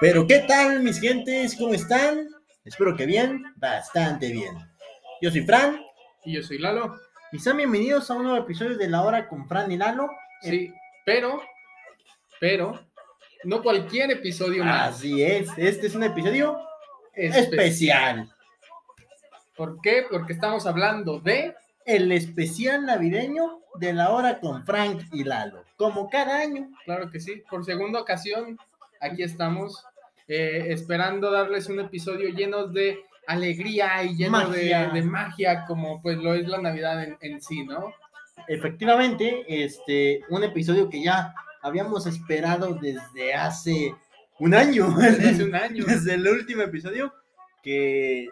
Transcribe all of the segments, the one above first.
Pero ¿qué tal mis gentes? ¿Cómo están? Espero que bien, bastante bien. Yo soy Fran Y yo soy Lalo. y sean bienvenidos a un nuevo episodio de La Hora con Fran y Lalo. Sí, pero, pero, no cualquier episodio más. Así es, este es un episodio especial. ¿Por qué? Porque estamos hablando de... El especial navideño de La Hora con Frank y Lalo. Como cada año. Claro que sí, por segunda ocasión, aquí estamos, eh, esperando darles un episodio lleno de alegría y lleno de- Magia. De, magia, como pues lo es la Navidad en, en sí, ¿no? Efectivamente, este, un episodio que ya habíamos esperado desde hace un año. Desde hace un año. Desde el último episodio, que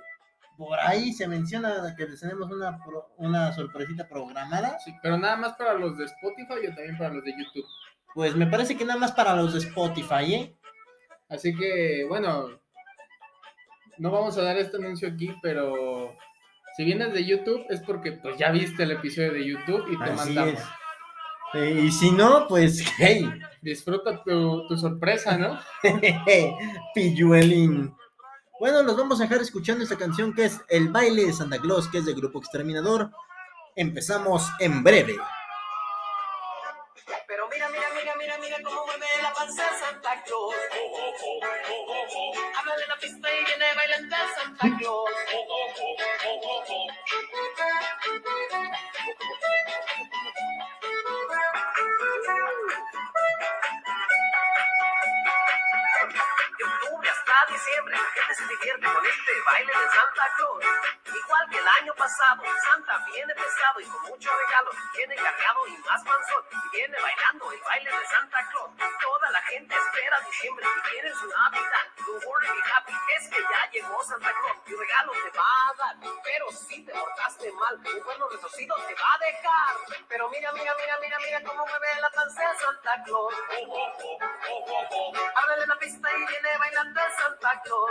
por ahí se menciona que les tenemos una, pro- una sorpresita programada. Sí, pero nada más para los de Spotify o también para los de YouTube. Pues me parece que nada más para los de Spotify, ¿eh? Así que, bueno, no vamos a dar este anuncio aquí, pero si vienes de YouTube es porque pues ya viste el episodio de YouTube y te Así mandamos. es. Eh, y si no, pues, hey, Disfruta tu, tu sorpresa, ¿no? pilluelín. Bueno, los vamos a dejar escuchando esta canción que es El baile de Santa Claus, que es del grupo Exterminador. Empezamos en breve. Pero mira, mira, mira, mira, mira cómo mueve la panza Santa Claus. Bailando se divierte con este baile de Santa Claus. Igual que el año pasado, Santa viene pesado y con mucho regalo, viene cargado y más panzón, y viene bailando el baile de Santa Claus. Toda la gente espera diciembre y quiere su Navidad. Don't worry, be happy, es que ya llegó Santa Claus, y regalo te va a dar, pero si te portaste mal, un cuerno retorcido te va a dejar. Pero mira, mira, mira, mira, mira cómo mueve la panza Santa Claus. Ábrele la pista y viene bailando el Santa Claus.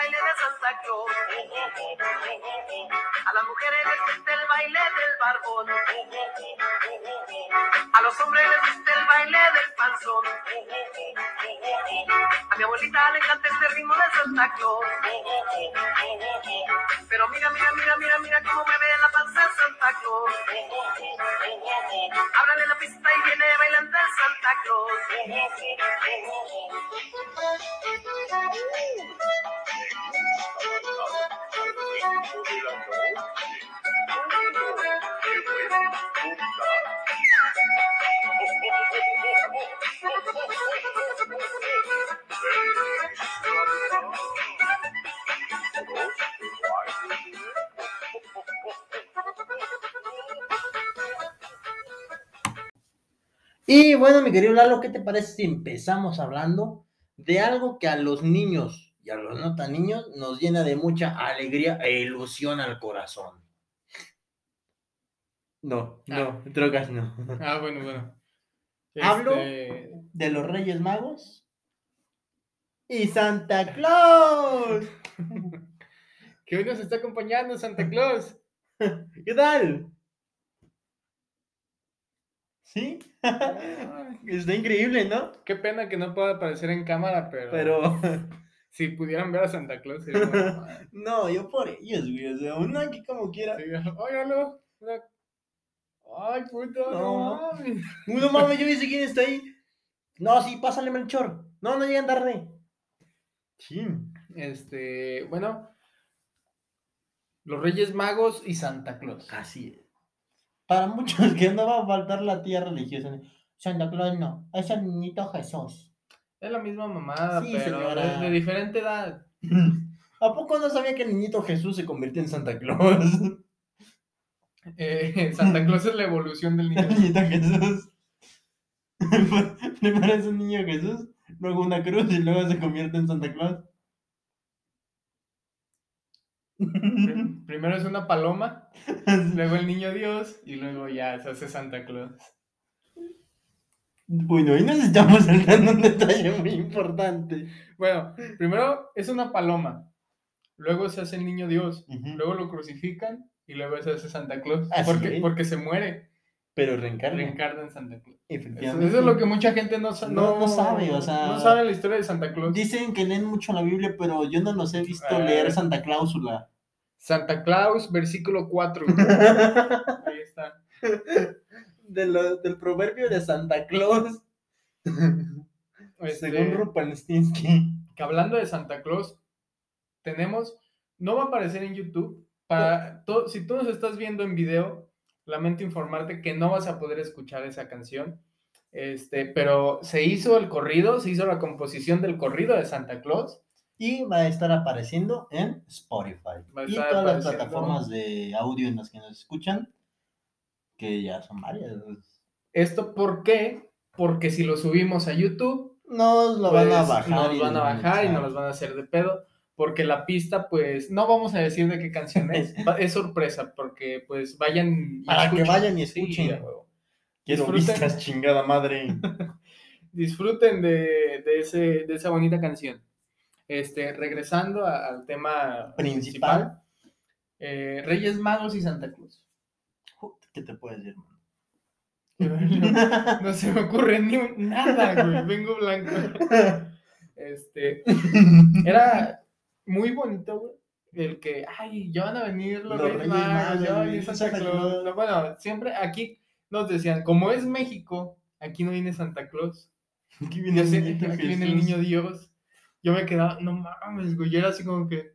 baile. A las mujeres les gusta el baile del barbón. A los hombres les gusta el baile del panzón. A mi abuelita le encanta este ritmo de Santa Claus. Pero mira, mira, mira, mira, mira cómo mueve la panza Santa Claus. Ábrale la pista y viene bailando el Santa Claus. Y bueno, mi querido Lalo, ¿qué te parece si empezamos hablando de algo que a los niños y a los no tan niños nos llena de mucha alegría e ilusión al corazón? No, no, drogas no. Ah, bueno, bueno. Hablo. Este, De los Reyes Magos y Santa Claus. que hoy nos está acompañando Santa Claus. ¿Qué tal? ¿Sí? Está increíble, ¿no? Qué pena que no pueda aparecer en cámara, pero, Pero si pudieran ver a Santa Claus. sería bueno. no, yo por ellos, güey. O sea, uno aquí como quiera. Sí, óigalo. Ay, puto, no, No. mames. Uno mames, yo dice quién está ahí. No, sí, pásale Melchor. No, no llegan tarde. Sí. Este, bueno, los Reyes Magos y Santa Claus. Así es. Para muchos que no va a faltar la tía religiosa. Santa Claus no, es el niñito Jesús. Es la misma mamada, Sí, pero señora. de, de diferente edad. ¿A poco no sabía que el niñito Jesús se convirtió en Santa Claus? Eh, Santa Claus es la evolución del niño. El niñito Jesús. Primero es un niño Jesús, luego una cruz y luego se convierte en Santa Claus. Prim- Primero es una paloma, luego el niño Dios y luego ya se hace Santa Claus. Bueno, ahí nos estamos saltando un detalle muy importante. Bueno, primero es una paloma, luego se hace el niño Dios, Ujú. luego lo crucifican y luego se hace Santa Claus. Porque, porque se muere, Pero reencarna. reencarna en Santa Claus. Eso, Efectivamente. eso es lo que mucha gente no, sa- No- no sabe, o sea- No sabe la historia de Santa Claus. Dicen que leen mucho la Biblia, pero yo no los he visto Eh. leer Santa Cláusula. Santa Claus, versículo 4. Ahí está. De lo- del proverbio de Santa Claus. Este, Según Rupelstinsky. que hablando de Santa Claus, tenemos, no va a aparecer en YouTube. Para to- si tú nos estás viendo en video, lamento informarte que no vas a poder escuchar esa canción. Este, pero se hizo el corrido, se hizo la composición del corrido de Santa Claus. Y va a estar apareciendo en Spotify. Y todas las plataformas de audio en las que nos escuchan. Que ya son varias. ¿Esto por qué? Porque si lo subimos a YouTube, Nos lo van a pues, bajar. Nos y van a bajar y nos los van a hacer de pedo. Porque la pista, pues, no vamos a decir de qué canción es. es sorpresa, porque pues vayan y Para que escuchen. vayan y escuchen. Quiero disfruten. vistas, chingada madre. Disfruten de, de ese, de esa bonita canción. Este, regresando a- al tema Principal. principal, eh, Reyes Magos y Santa Cruz. ¿Qué te puedes decir, hermano? No se me ocurre ni un- nada, güey. Vengo blanco. Este, era muy bonito, güey. El que, ay, ya van a venir los, Los Reyes Magos, ya va a venir Santa Claus. No, bueno, siempre aquí nos decían, como es México, aquí no viene Santa Claus. Aquí viene, el sé, aquí viene el niño Dios. Yo me quedaba, no mames, güey. Yo era así como que,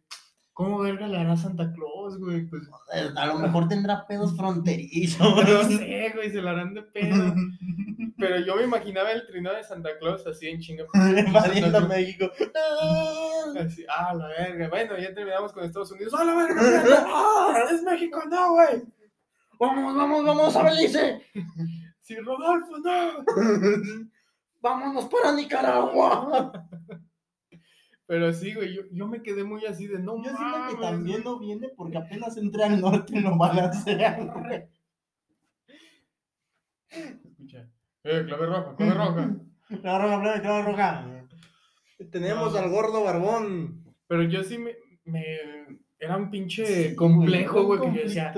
¿cómo verga le hará Santa Claus, güey? Pues A lo mejor tendrá pedos fronterizos. no sé, güey, se la harán de pedo. Pero yo me imaginaba el trineo de Santa Claus así en chinga. Invadiendo México. Así, ah, la verga. Bueno, ya terminamos con Estados Unidos. ¡Ah, la verga! mierda! ¡Ah, es México! ¡No, güey! Vamos, vamos, vamos a Belice. ¡Sí, Rodolfo, no! Vámonos para Nicaragua. Pero sí, güey, yo, yo me quedé muy así de no Yo siento que mames, también güey". no viene porque apenas entré al norte lo balancean. Escucha. Eh, clave roja, clave roja. La roja, clava roja. Tenemos No. al gordo barbón. Pero yo sí me. me- era un pinche complejo, güey, que yo decía.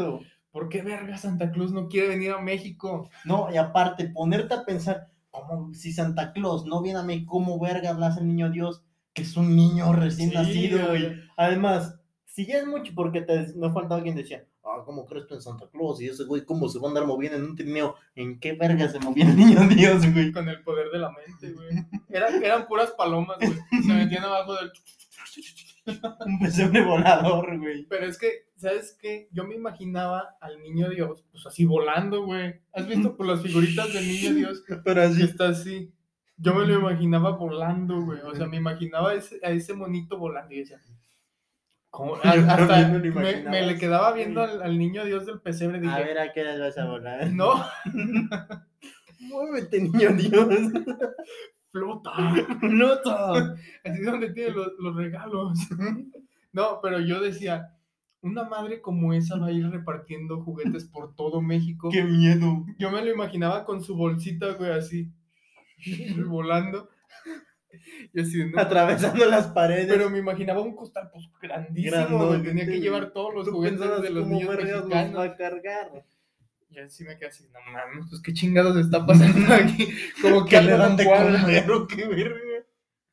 ¿por qué verga Santa Cruz no quiere venir a México? No, y aparte, ponerte a pensar, como si Santa Claus no viene a mí, ¿cómo verga hablas el niño Dios? Que es un niño recién Sí, nacido, güey. Además, si ya es mucho, porque te, no falta alguien que decía, ah, ¿cómo crees tú en Santa Claus? Y ese güey, ¿cómo se va a andar moviendo en un trineo? ¿En qué verga se movía el niño Dios, güey? Con el poder de la mente, güey. Eran, eran puras palomas, güey. Se metían abajo del. Un pesebre volador, güey. Pero es que, ¿sabes qué? Yo me imaginaba al niño Dios, pues así volando, güey. ¿Has visto por las figuritas del niño Dios? Pero Que así. está así. Yo me lo imaginaba volando, güey. O sea, me imaginaba ese, a ese monito volando y decía. ¿cómo? Hasta me lo me, le quedaba viendo al, al niño Dios del pesebre. Dije, A ver a qué hora vas a volar. no, Muévete, niño Dios. flota. Nota. Así es donde tiene los, los regalos. No, pero yo decía, una madre como esa va a ir repartiendo juguetes por todo México. Qué miedo. Yo me lo imaginaba con su bolsita, güey, así, volando. Y así, ¿no? Atravesando las paredes. Pero me imaginaba un costal, pues, grandísimo, güey, Tenía que llevar todos los juguetes de los niños los mexicanos. va a cargar. Y así me quedé así, no mames, pues, ¿qué chingados está pasando aquí? Como que le dan de comer o qué verga.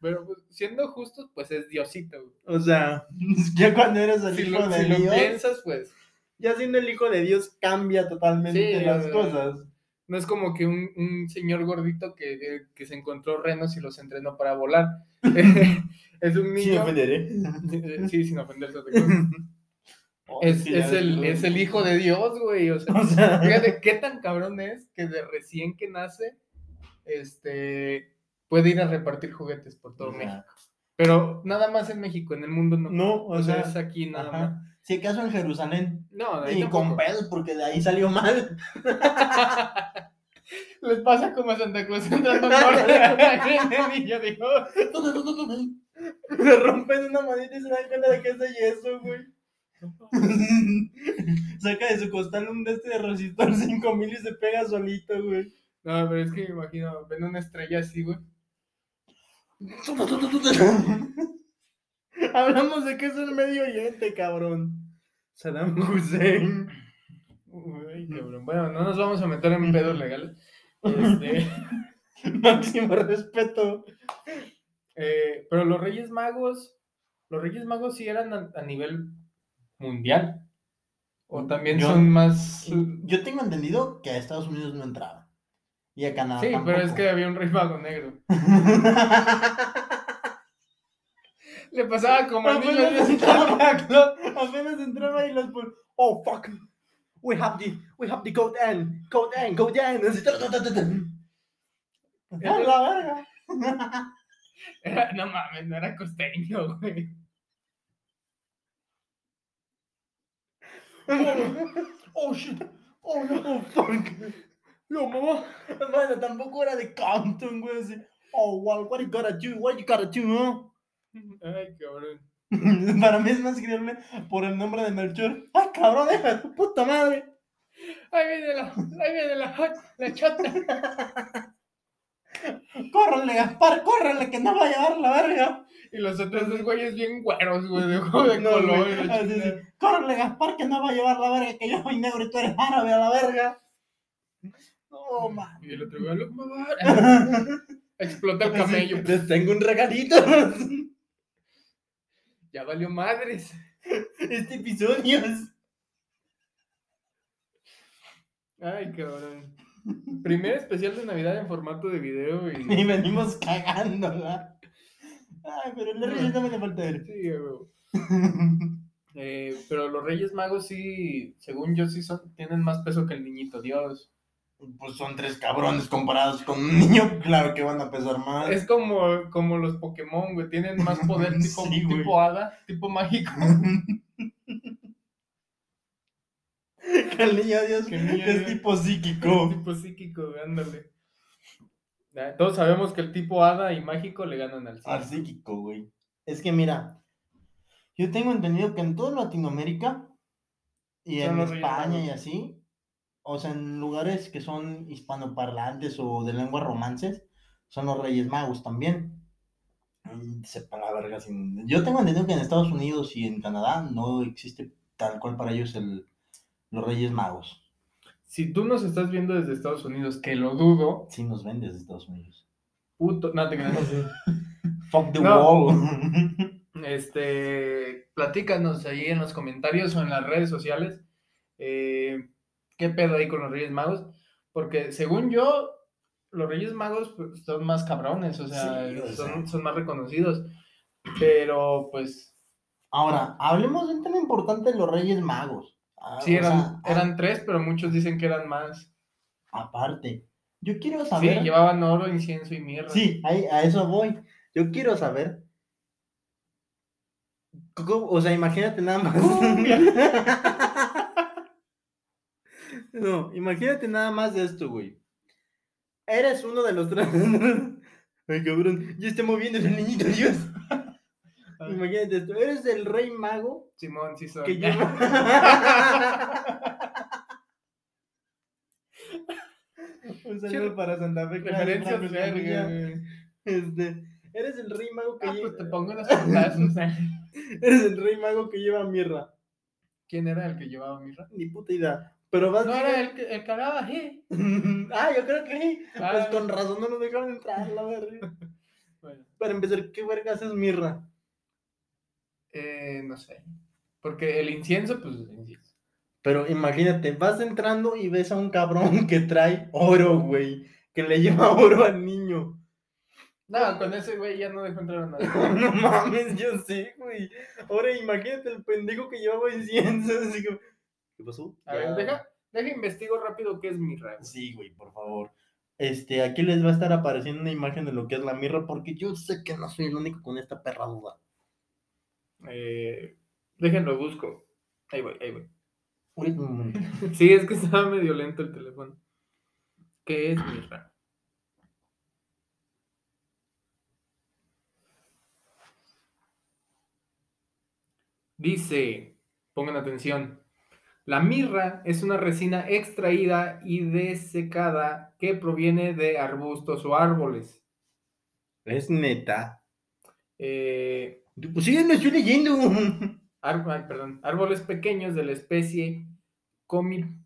Pero, pues, siendo justos, pues, es Diosito, güey. O sea, ya cuando eres el Si hijo lo, de si lo Dios, piensas, pues, ya siendo el hijo de Dios cambia totalmente Sí, las o sea, cosas. No es como que un, un señor gordito que, que- se encontró renos y los entrenó para volar. es un Sí, me niño. ofenderé. Sí, sin ofenderse. cosa. Es, es el, es el hijo de Dios, güey. O sea, O sea, fíjate qué tan cabrón es que de recién que nace, este, puede ir a repartir juguetes por todo o sea, México. Pero nada más en México, en el mundo no. No, o, o sea, sea, es aquí nada ajá. más. Si acaso en Jerusalén. No, de ahí Y con pedos, porque de ahí salió mal. Les pasa como a Santa Claus entrando norte. el niño dijo, Le rompen una manita y se dan cuenta de que es de yeso, güey. Saca de su costal un de este de resistor 5000 y se pega solito, güey. No, pero es que me imagino, ven una estrella así, güey. Hablamos de que es el Medio Oriente, cabrón. Saddam Hussein. Uy, cabrón. Bueno, no nos vamos a meter en pedos legales. Este, Máximo respeto. eh, pero los Reyes Magos, los Reyes Magos sí eran a, a nivel mundial. O también Yo- son más. Yo tengo entendido que a Estados Unidos no entraba. Y a Canadá Sí, pero es que había un Rey Mago negro. Le pasaba como al niño apenas, entraba, apenas entraba y los Oh, fuck. We have the, we have the code N. Code N, code N. Así, ta, ta, ta, ta, ta. ¡A la verga! Era- no mames, no era costeño, güey. Oh, shit. Oh, no. Oh, fuck. No, mamá. Bueno, tampoco era de Compton, güey. así. Oh, well, what you gotta do? What you gotta do, huh? Ay, cabrón. Para mí es más creíble por el nombre de Melchor. ¡Ay, cabrón, deja de tu puta madre! Ahí viene la, ahí viene la, la chata. ¡Córrele, Gaspar, córrele, que no va a llevar la verga! Y los otros dos güeyes bien güeros, güey, de ojo de No, color. así, así, ¡Córrele, Gaspar, que no va a llevar la verga! Que yo soy negro y tú eres árabe a la verga. No, man. Y el otro güey, "Look, mamá". Explota el camello. Les tengo un regalito. Ya valió madres. Este episodio. Ay, cabrón. Primer especial de Navidad en formato de video Y y. venimos cagándola. Ay, pero el Reyes no me le falta ver. Sí, güey. Eh, pero los Reyes Magos sí, según yo, sí son, tienen más peso que el niñito Dios. Pues son tres cabrones comparados con un niño, claro que van a pesar más. Es como, como los Pokémon, güey, tienen más poder tipo, Sí, tipo hada, tipo mágico. que el niño Dios Que el niño es Dios. tipo psíquico. tipo psíquico, güey, ándale. Todos sabemos que el tipo hada y mágico le ganan al Al psíquico. psíquico, güey. Es que mira, yo tengo entendido que en toda Latinoamérica y en España y así, o sea, en lugares que son hispanoparlantes o de lengua romances, son los Reyes Magos también. Sepa la verga sin... Yo tengo entendido que en Estados Unidos y en Canadá no existe tal cual para ellos el, los Reyes Magos. Si tú nos estás viendo desde Estados Unidos, que lo dudo, Sí nos ven desde Estados Unidos. puto, no te creas. Fuck the No. wall. Este, platícanos ahí en los comentarios o en las redes sociales. eh, ¿Qué pedo ahí con los Reyes Magos? Porque según yo, los Reyes Magos pues, son más cabrones, o sea, Sí, o sea. son, son más reconocidos. Pero pues, Ahora, hablemos de un tema importante de los Reyes Magos. Ah, sí, eran, sea, ah, eran tres, pero muchos dicen que eran más. aparte, yo quiero Sí, saber. llevaban oro, incienso y mirra. Sí, ahí- a eso voy. Yo quiero saber. O sea, imagínate nada más. no, imagínate nada más de esto, güey. Eres uno de los tres. Ay, cabrón, ya está moviendo el niñito Dios. Imagínate esto. Eres el rey mago Simón, sí son. que lleva. Un saludo para Santa Fe. Escamilla. güey. Este, eres el rey mago que Ah, lleva. pues te pongo unos putazos. Eres el rey mago que lleva mirra. ¿Quién era el que llevaba mirra? Ni puta idea. Pero vas No era el que, el que hablaba, ¿eh? ah, yo creo que sí. Pues Ah. con razón no nos dejaron entrar, la verga. Bueno, Para empezar, ¿qué vergas es mirra? eh, no sé. Porque el incienso, pues, incienso. Pero imagínate, vas entrando y ves a un cabrón que trae oro, güey. Que le lleva oro al niño. No, con ese güey ya no dejó entrar a nadie. no mames, yo sé, güey. Ahora imagínate el pendejo que llevaba incienso. Así como, ¿qué pasó? A ver, deja, deja investigo rápido qué es mirra. güey. Sí, güey, por favor. Este, aquí les va a estar apareciendo una imagen de lo que es la mirra, porque yo sé que no soy el único con esta perra duda. Eh, déjenlo, busco. Ahí voy, ahí voy. Sí, es que estaba medio lento el teléfono. ¿Qué es mirra? Dice, pongan atención, la mirra es una resina extraída y desecada que proviene de arbustos o árboles. Es neta. Eh, Pues sí, me estoy leyendo. Ar- perdón, árboles pequeños de la especie Comi-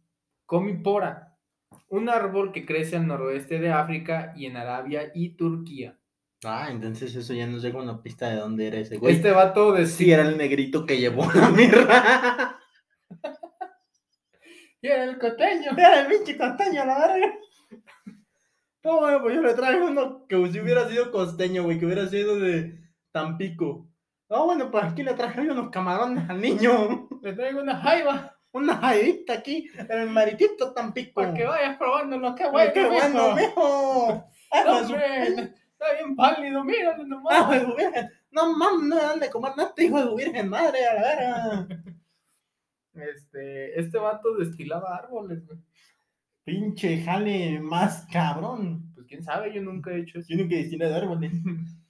Comipora. Un árbol que crece al noroeste de África y en Arabia y Turquía. Ah, entonces eso ya nos llega una pista de dónde era ese güey. Este vato de Sí, era el negrito que llevó la mirra. Y era el coteño. Era el pinche costeño, la verga. No, bueno, pues yo le traigo uno que si hubiera sido costeño, güey, que hubiera sido de Tampico. No, bueno, pues aquí le traje unos camarones al niño. Le traigo una jaiba Una jaidita aquí, en el maritito Tampico. para que vayas probando lo que Ay, bueno. qué bueno, mijo. mijo. Ay, No, pues, hombre, está bien pálido, míralo Ah, nomás. pues, virgen. No mames, no me dan de comer nada, hijo de virgen madre, a la verga. Este, este vato destilaba árboles, güey. Pinche jale más cabrón. Pues quién sabe, yo nunca he hecho eso. Tiene que destilar árboles.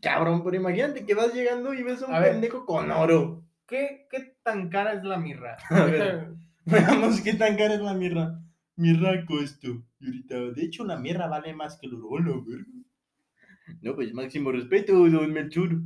Cabrón, pero imagínate que vas llegando y ves a un A ver. pendejo con oro. ¿Qué, ¿Qué tan cara es la mirra? A ver. Veamos qué tan cara es la mirra. Mirra costo. Y ahorita, de hecho, la mirra vale más que el oro, verga. No, pues máximo respeto, don Melchur.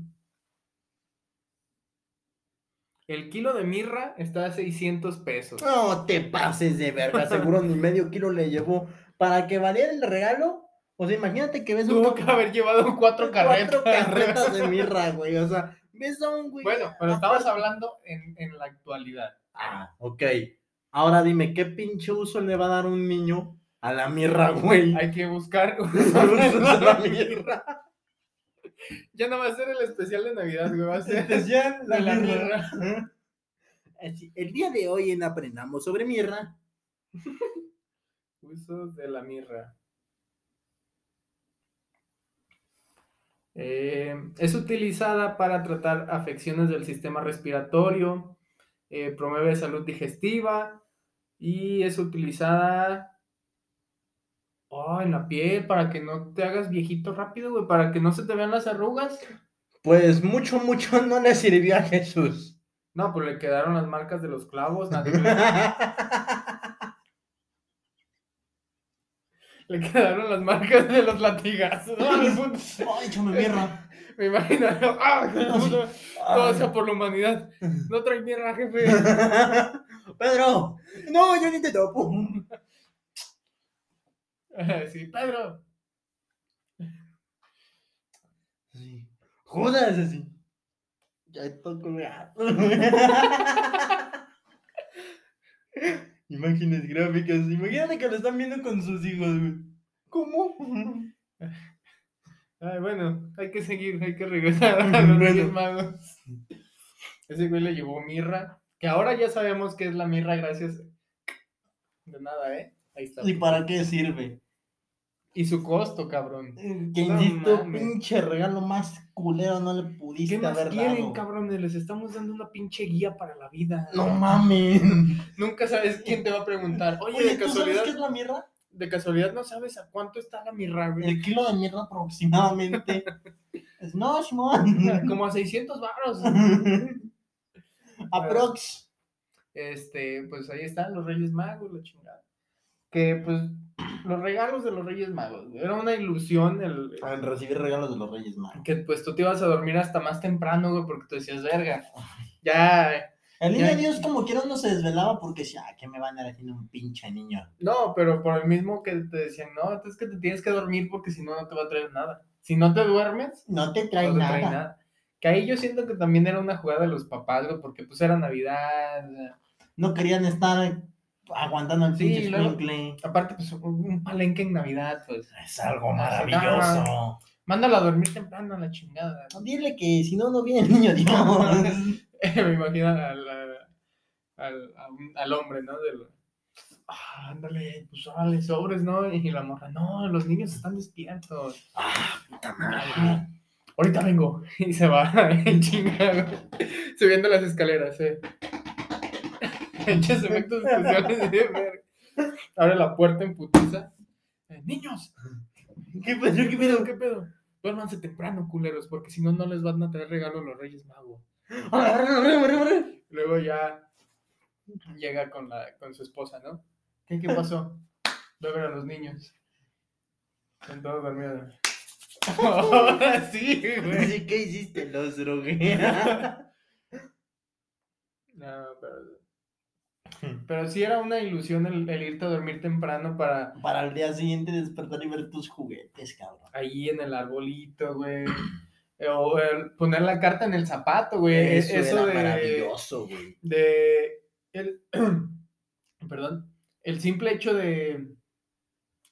El kilo de mirra está a 600 pesos. No te pases de verga, seguro ni medio kilo le llevó. Para que valiera el regalo, o sea, imagínate que ves un Tuvo que haber llevado cuatro carretas. cuatro carretas de mirra, güey. O sea, ves a un güey. Bueno, pero estamos hablando en, en la actualidad. Ah, ok. Ahora dime, ¿qué pinche uso le va a dar un niño a la mirra, güey? Hay que buscar. a la mirra. Ya no va a ser el especial de Navidad, güey. Va a ser Especial de la mirra. mirra. Así, El día de hoy en Aprendamos sobre Mirra. Usos de la mirra. Eh, es utilizada para tratar afecciones del sistema respiratorio, eh, promueve salud digestiva y es utilizada oh, en la piel para que no te hagas viejito rápido, güey, para que no se te vean las arrugas. Pues mucho, mucho no le sirvió a Jesús. No, pues le quedaron las marcas de los clavos, nadie le, le quedaron las marcas de los latigazos. Ay, échame mirra. Me imagino, ¡ah! Todo, sea por la humanidad. No trae mierda, jefe. Pedro, no, yo ni te topo. Sí, Pedro. Sí. Jodas así. Ya estoy colgado. Imágenes gráficas. Imagínate que lo están viendo con sus hijos, güey. ¿Cómo? Ay, bueno, hay que seguir, hay que regresar a los Bueno. Magos. Ese güey le llevó mirra, que ahora ya sabemos que es la mirra gracias. De nada, ¿eh? Ahí está. ¿Y para qué sirve? Y su costo, cabrón. Que No insisto, mames. pinche regalo más culero no le pudiste ¿Qué más haber quieren, dado. cabrones? Les estamos dando una pinche guía para la vida. No mames. Nunca sabes quién te va a preguntar. Oye, Oye, de ¿tú sabes qué es la mirra? de casualidad no sabes a cuánto está la mirra, güey. El kilo de mierda aproximadamente. No, Simón. Como a 600 baros. Aprox. Este, pues ahí están los Reyes Magos, la chingada. Que pues los regalos de los Reyes Magos, era una ilusión el En recibir regalos de los Reyes Magos. que pues tú te ibas a dormir hasta más temprano, güey, porque tú decías, verga, ya, El niño Ya. Dios como quiera uno se desvelaba porque decía, ah, ¿qué me van a dar haciendo un pinche niño? no, pero por el mismo que te decían, no, es que te tienes que dormir porque si no, no te va a traer nada. Si no te duermes, No te trae no te nada. trae nada. Que ahí yo siento que también era una jugada de los papás, güey, porque pues era Navidad, No querían estar aguantando el Sí, pinche luego- escuincle. aparte pues un palenque en Navidad, pues. Es algo maravilloso. Mándala a dormir temprano a la chingada. Dile que si no, no viene el niño Dios. Me imagino al, al, al, hombre, ¿no? Del, ah, ándale, pues órale, sobres, ¿no? Y la morra, no, los niños están despiertos. ah, puta madre. Ah, ahorita vengo. Y se va en chinga, güey, subiendo las escaleras, eh. Hechos efectos especiales de ver. Abre la puerta en putiza. Eh, niños, ¿Qué pasó? ¿Qué ¿qué pedo? ¿Qué pedo? Duérmanse temprano, culeros, porque si no, no les van a traer regalo los Reyes Magos. Luego ya llega con, la, con su esposa, ¿no? ¿Qué, qué pasó? Voy a a los niños. Están todos dormidos. Ahora sí, güey. ¿Qué hiciste? Los drogué. No, pero... Pero sí era una ilusión el, el irte a dormir temprano para Para el día siguiente despertar y ver tus juguetes, cabrón. ahí en el arbolito, güey. Eh, O el poner la carta en el zapato, güey. Eso, Eso, era de, maravilloso, güey. de el, perdón, el simple hecho de,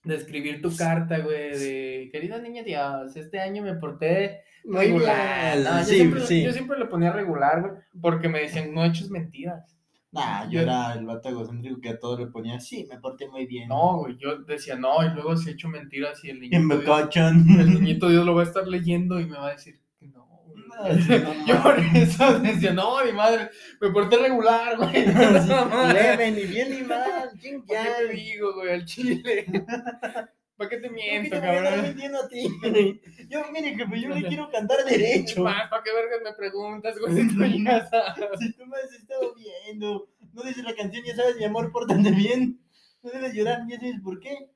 de escribir tu carta, güey, de querida niña Dios, este año me porté regular. No, yo, sí, siempre, sí. yo siempre le ponía regular, güey, porque me decían, no eches mentiras. Nah, yo era el vato egocéntrico que a todo le ponía, sí, me porté muy bien. No, güey, yo decía, no, y luego si he hecho mentiras y el me niñito, Dios, cachan. el niñito Dios lo va a estar leyendo y me va a decir que no. güey". No, sí, no Yo por eso decía, no, mi madre, me porté regular, güey. ¿Para Leve, ni bien ni mal, qué ya. te digo, güey, al chile? ¿Para qué te ¿Por qué miento, cabrón? mintiendo a ti? Yo, mire, jefe, yo le quiero cantar derecho. ¿Para qué vergas me preguntas, güey? Si tú ya sabes. Si tú me has estado viendo, no dice la canción, ya sabes, mi amor, pórtate bien. No debes llorar, ya sabes por qué.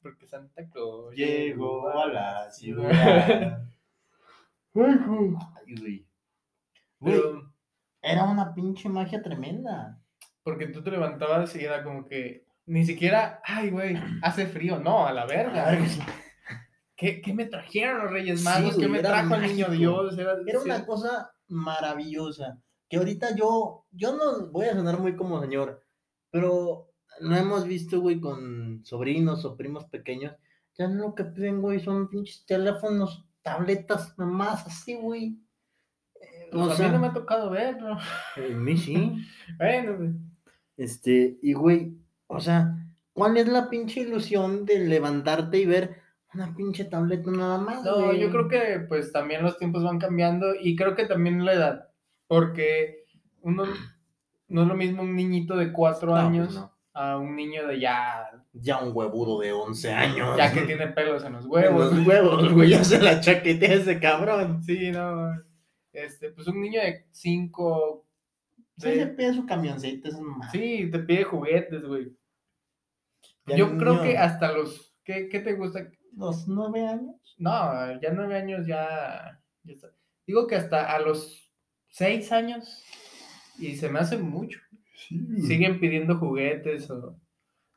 Porque Santa Claus Llegó a la ciudad. Ay, güey. Güey, Pero, era una pinche magia tremenda. porque tú te levantabas y era como que ni siquiera, ay, güey, hace frío. No, a la verga. ¿Qué, qué me trajeron los Reyes Sí, Magos? ¿Qué me trajo el niño. Dios? Era, Era una cosa maravillosa. Que ahorita yo, yo no voy a sonar muy como señor, pero lo hemos visto, güey, con sobrinos o primos pequeños. Ya no lo que piden, güey, son pinches teléfonos, tabletas, nomás así, güey. Eh, Pues o a sea, mí no me ha tocado verlo. a mí sí. Bueno, güey. Este, y güey, o sea, ¿cuál es la pinche ilusión de levantarte y ver una pinche tableta nada más? No, güey? yo creo que pues también los tiempos van cambiando y creo que también la edad, porque uno no es lo mismo un niñito de cuatro No, pues años no. a un niño de ya, Ya un huevudo de 11 años. ya que tiene pelos en los huevos. huevos. Los huevos, güey, ya se la chaquetea ese cabrón. Sí, no, este, pues un niño de cinco, Sí, se pide su camioncito, es un sí, te pide juguetes, güey. Ya Yo creo que hasta los, ¿qué, qué te gusta? ¿Los nueve años? No, ya nueve años ya, ya está. Digo que hasta a los seis años y se me hace mucho. Sí. siguen pidiendo juguetes o...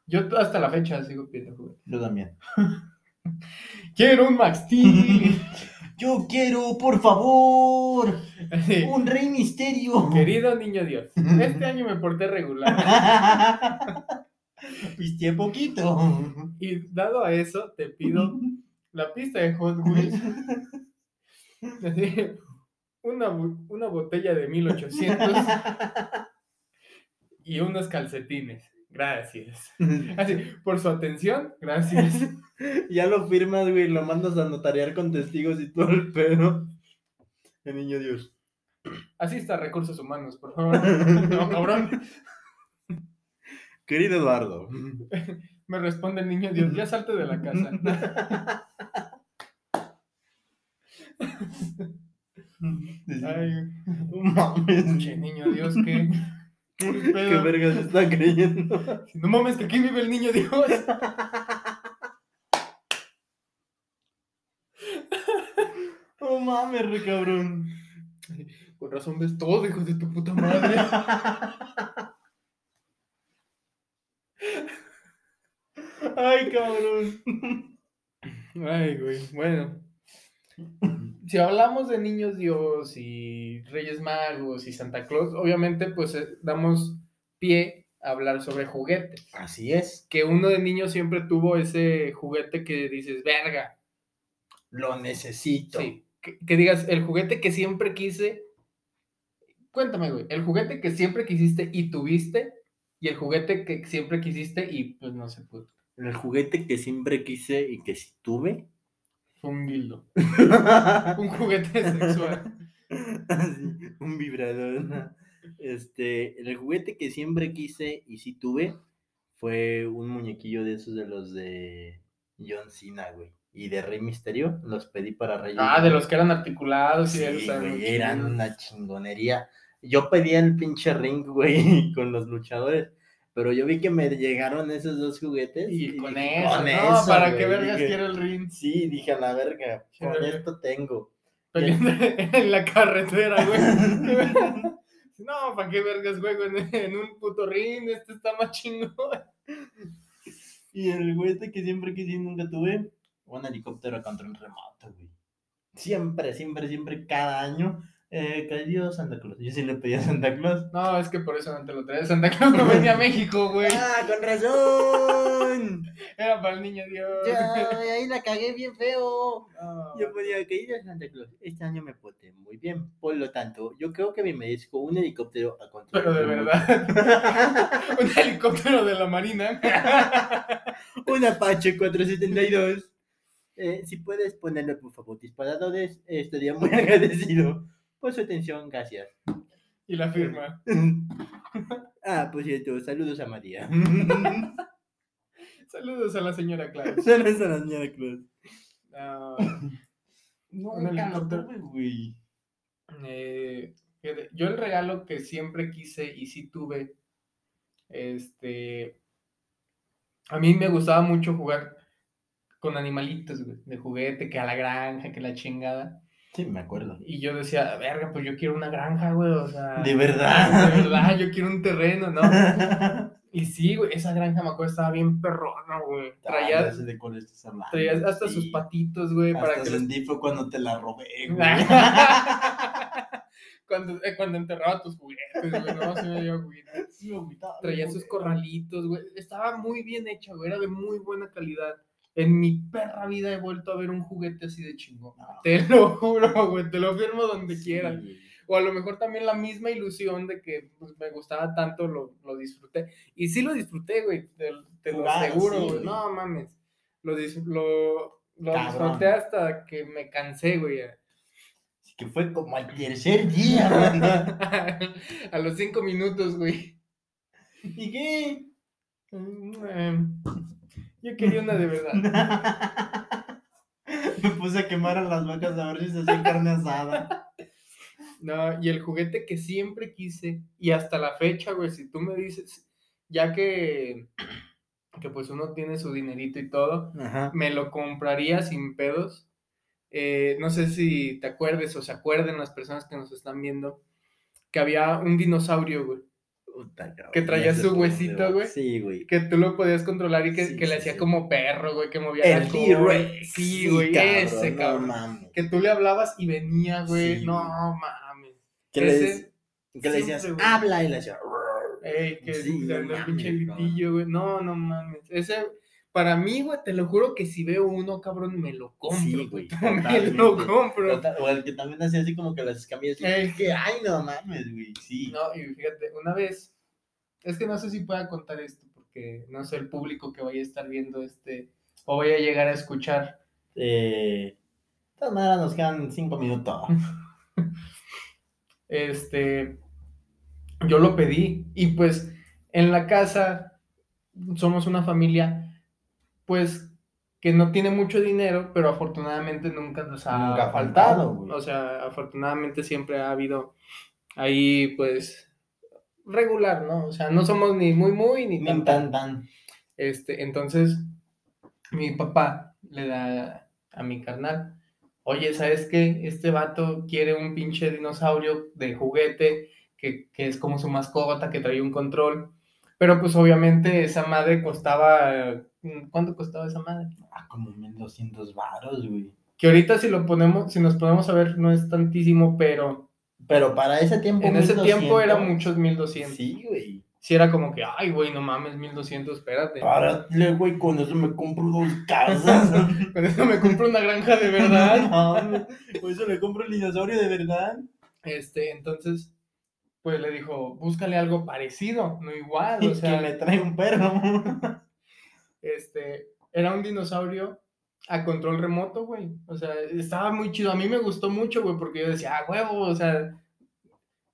Yo hasta la fecha sigo pidiendo juguetes. Yo también. Quiero un Max Steel. Yo quiero, por favor, un rey misterio. Querido niño Dios, este año me porté regular. Viste poquito. Y dado a eso, te pido la pista de Hot Wheels. Así, una, una botella de 1800 y unos calcetines. Gracias. Así, por su atención, gracias. Ya lo firmas, güey, lo mandas a notariar con testigos y todo el pedo. El niño Dios. Así está recursos humanos, por favor. No, cabrón. Querido Eduardo. Me responde el niño Dios, ya salte de la casa. Ay, mames. pinche niño Dios, ¿qué? ¿Qué ¿Qué verga se está creyendo? No mames, que aquí vive el niño Dios. No mames, re cabrón. Con razón ves todo, hijo de tu puta madre. Ay, cabrón. Ay, güey, bueno. Si hablamos de niños Dios y Reyes Magos y Santa Claus, obviamente pues eh, damos pie a hablar sobre juguetes. Así es. Que uno de niño siempre tuvo ese juguete que dices, verga, Lo necesito. Sí, que, que digas, el juguete que siempre quise. Cuéntame, güey, el juguete que siempre quisiste y tuviste, y el juguete que siempre quisiste y pues no se pudo. El juguete que siempre quise y que sí tuve. Fue un dildo. Un juguete sexual. Un vibrador. ¿no? Este, el juguete que siempre quise y sí tuve fue un muñequillo de esos de los de John Cena, güey. Y de Rey Misterio, los pedí para Reyes. Ah, de los que eran articulados y Sí, güey, eran una chingonería. Yo pedía el pinche ring, güey, con los luchadores. Pero yo vi que me llegaron esos dos juguetes. Y con dije, eso, "Con ¿no? eso, ¿Para güey", qué vergas dije, quiero el ring? Sí, dije a la verga, con esto tengo. Peleando en la carretera, güey. No, ¿para qué vergas juego en, en un puto ring? Este está más chingón. Y el juguete que siempre quise y nunca tuve, un helicóptero a control remoto, güey. Siempre, siempre, siempre, cada año. Eh, querido Santa Claus. Yo sí le pedí a Santa Claus. No, es que por eso no te lo traes. Santa Claus no venía a México, güey. ¡Ah, con razón! Era para el niño Dios. Ya, ahí la cagué bien feo. No. Yo ponía, querido Santa Claus, este año me porté muy bien. Por lo tanto, yo creo que me merezco un helicóptero a control Pero de verdad. Un helicóptero de la Marina. un Apache 472. Eh, si puedes ponerle, por favor, disparadores, eh, estaría muy agradecido por su atención. Gracias. Y la firma. ah, por cierto, saludos a María. Saludos a la señora Claus. saludos a la señora Cruz. No, No, Un helicóptero. güey. eh, yo el regalo que siempre quise y sí tuve, este, a mí me gustaba mucho jugar con animalitos, güey, de juguete, que a la granja, que la chingada. Sí, me acuerdo. Y yo decía, verga, pues yo quiero una granja, güey, o sea, De verdad. de verdad, yo quiero un terreno, ¿no? Y sí, güey, esa granja me acuerdo estaba bien perrona, güey. Ah, Traía, ya sé de cuál estás hablando. traía hasta sus patitos, güey, para Hasta que los sentí fue cuando te la robé, güey. cuando, eh, cuando enterraba tus juguetes, güey, no, sí me dio juguetes. Sí, Traía sus corralitos, güey. Estaba muy bien hecha, güey. Era de muy buena calidad. En mi perra vida he vuelto a ver un juguete así de chingón. No, Te lo juro, güey. Te lo firmo donde sí, quieras. O a lo mejor también la misma ilusión de que pues, me gustaba tanto, lo, lo disfruté. Y sí lo disfruté, güey. Te, te lo aseguro, sí, güey. No mames. Lo, disfruté hasta que me cansé, güey. Así que fue como al tercer día, güey. a los cinco minutos, güey. ¿Y qué? Yo quería una de verdad. Me puse a quemar a las vacas a ver si se hacía carne asada. No, y el juguete que siempre quise, y hasta la fecha, güey, si tú me dices, ya que, que pues uno tiene su dinerito y todo, Ajá. me lo compraría sin pedos. Eh, no sé si te acuerdes o se acuerden las personas que nos están viendo, que había un dinosaurio, güey, Puta, cabrón, Que traía su huesito, güey. Sí, güey. que tú lo podías controlar y que, Sí, que le sí, hacía sí. como perro, güey, que movía El. T-Rex. Sí, güey, ese no cabrón. mames. que tú le hablabas y venía, güey. No mames. ¿Qué le, ese- dices? ¿Qué le decías? siempre. Habla y le decía. Ey, que Sí, no pinche mames, no. gritillo, güey. No, no mames. Ese, para mí, güey, te lo juro que si veo uno, cabrón, me lo compro. Sí, güey, me lo compro. O el que también hacía así como que las escamillas. así, Ey. que, ay, no mames, güey. Sí. No, y fíjate, una vez, es que no sé si pueda contar esto, porque no sé el público que vaya a estar viendo este, o vaya a llegar a escuchar. Eh, de todas maneras nos quedan cinco minutos. Este, yo lo pedí y pues en la casa somos una familia, pues que no tiene mucho dinero, pero afortunadamente nunca nos ha Nunca ha faltado. faltado, güey. O sea, afortunadamente siempre ha habido ahí, pues, regular, ¿no? O sea, no somos ni muy, muy, ni Ni tan, tan. Este, entonces, mi papá le da a mi carnal, oye, ¿sabes qué? Este vato quiere un pinche dinosaurio de juguete que, que es como su mascota, que trae un control. Pero pues obviamente esa madre costaba, ¿cuánto costaba esa madre? Ah, como 1200 varos, güey. Que ahorita si lo ponemos, si nos ponemos a ver, no es tantísimo, pero Pero para ese tiempo. en ese tiempo 1200, era muchos 1200. Sí, güey. Sí era como que, ay, güey, no mames, 1200, espérate. Párale, güey, con eso me compro dos casas. Con eso me compro una granja de verdad. No Por eso le compro el dinosaurio de verdad. Este, entonces, pues le dijo, búscale algo parecido, no igual, Y o sea, que me trae un perro. Este, era un dinosaurio a control remoto, güey, o sea, estaba muy chido, a mí me gustó mucho, güey, porque yo decía, ah, huevo, o sea,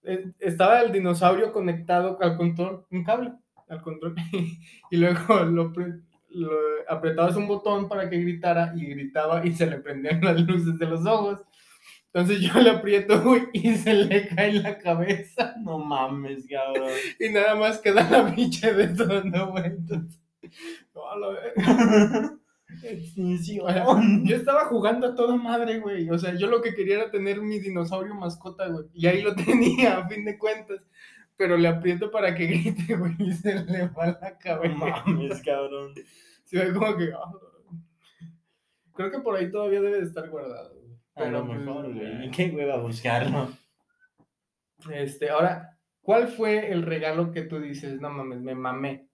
eh, estaba el dinosaurio conectado al control, un cable, al control, y luego lo, pre- lo apretabas un botón para que gritara, y gritaba, y se le prendían las luces de los ojos, Entonces yo le aprieto, güey, y se le cae la cabeza. No mames, cabrón. Y nada más queda la pinche de dando vueltas. No, a. Yo estaba jugando a toda madre, güey. O sea, yo lo que quería era tener mi dinosaurio mascota, güey. Y ahí lo tenía, a fin de cuentas. Pero le aprieto para que grite, güey, y se le va la No cabeza. mames, cabrón. Se ve como que. ah. Creo que por ahí todavía debe de estar guardado. güey. A lo pues, mejor, güey. Qué hueva buscarlo. Este, ahora, ¿cuál fue el regalo que tú dices, no mames, me mamé?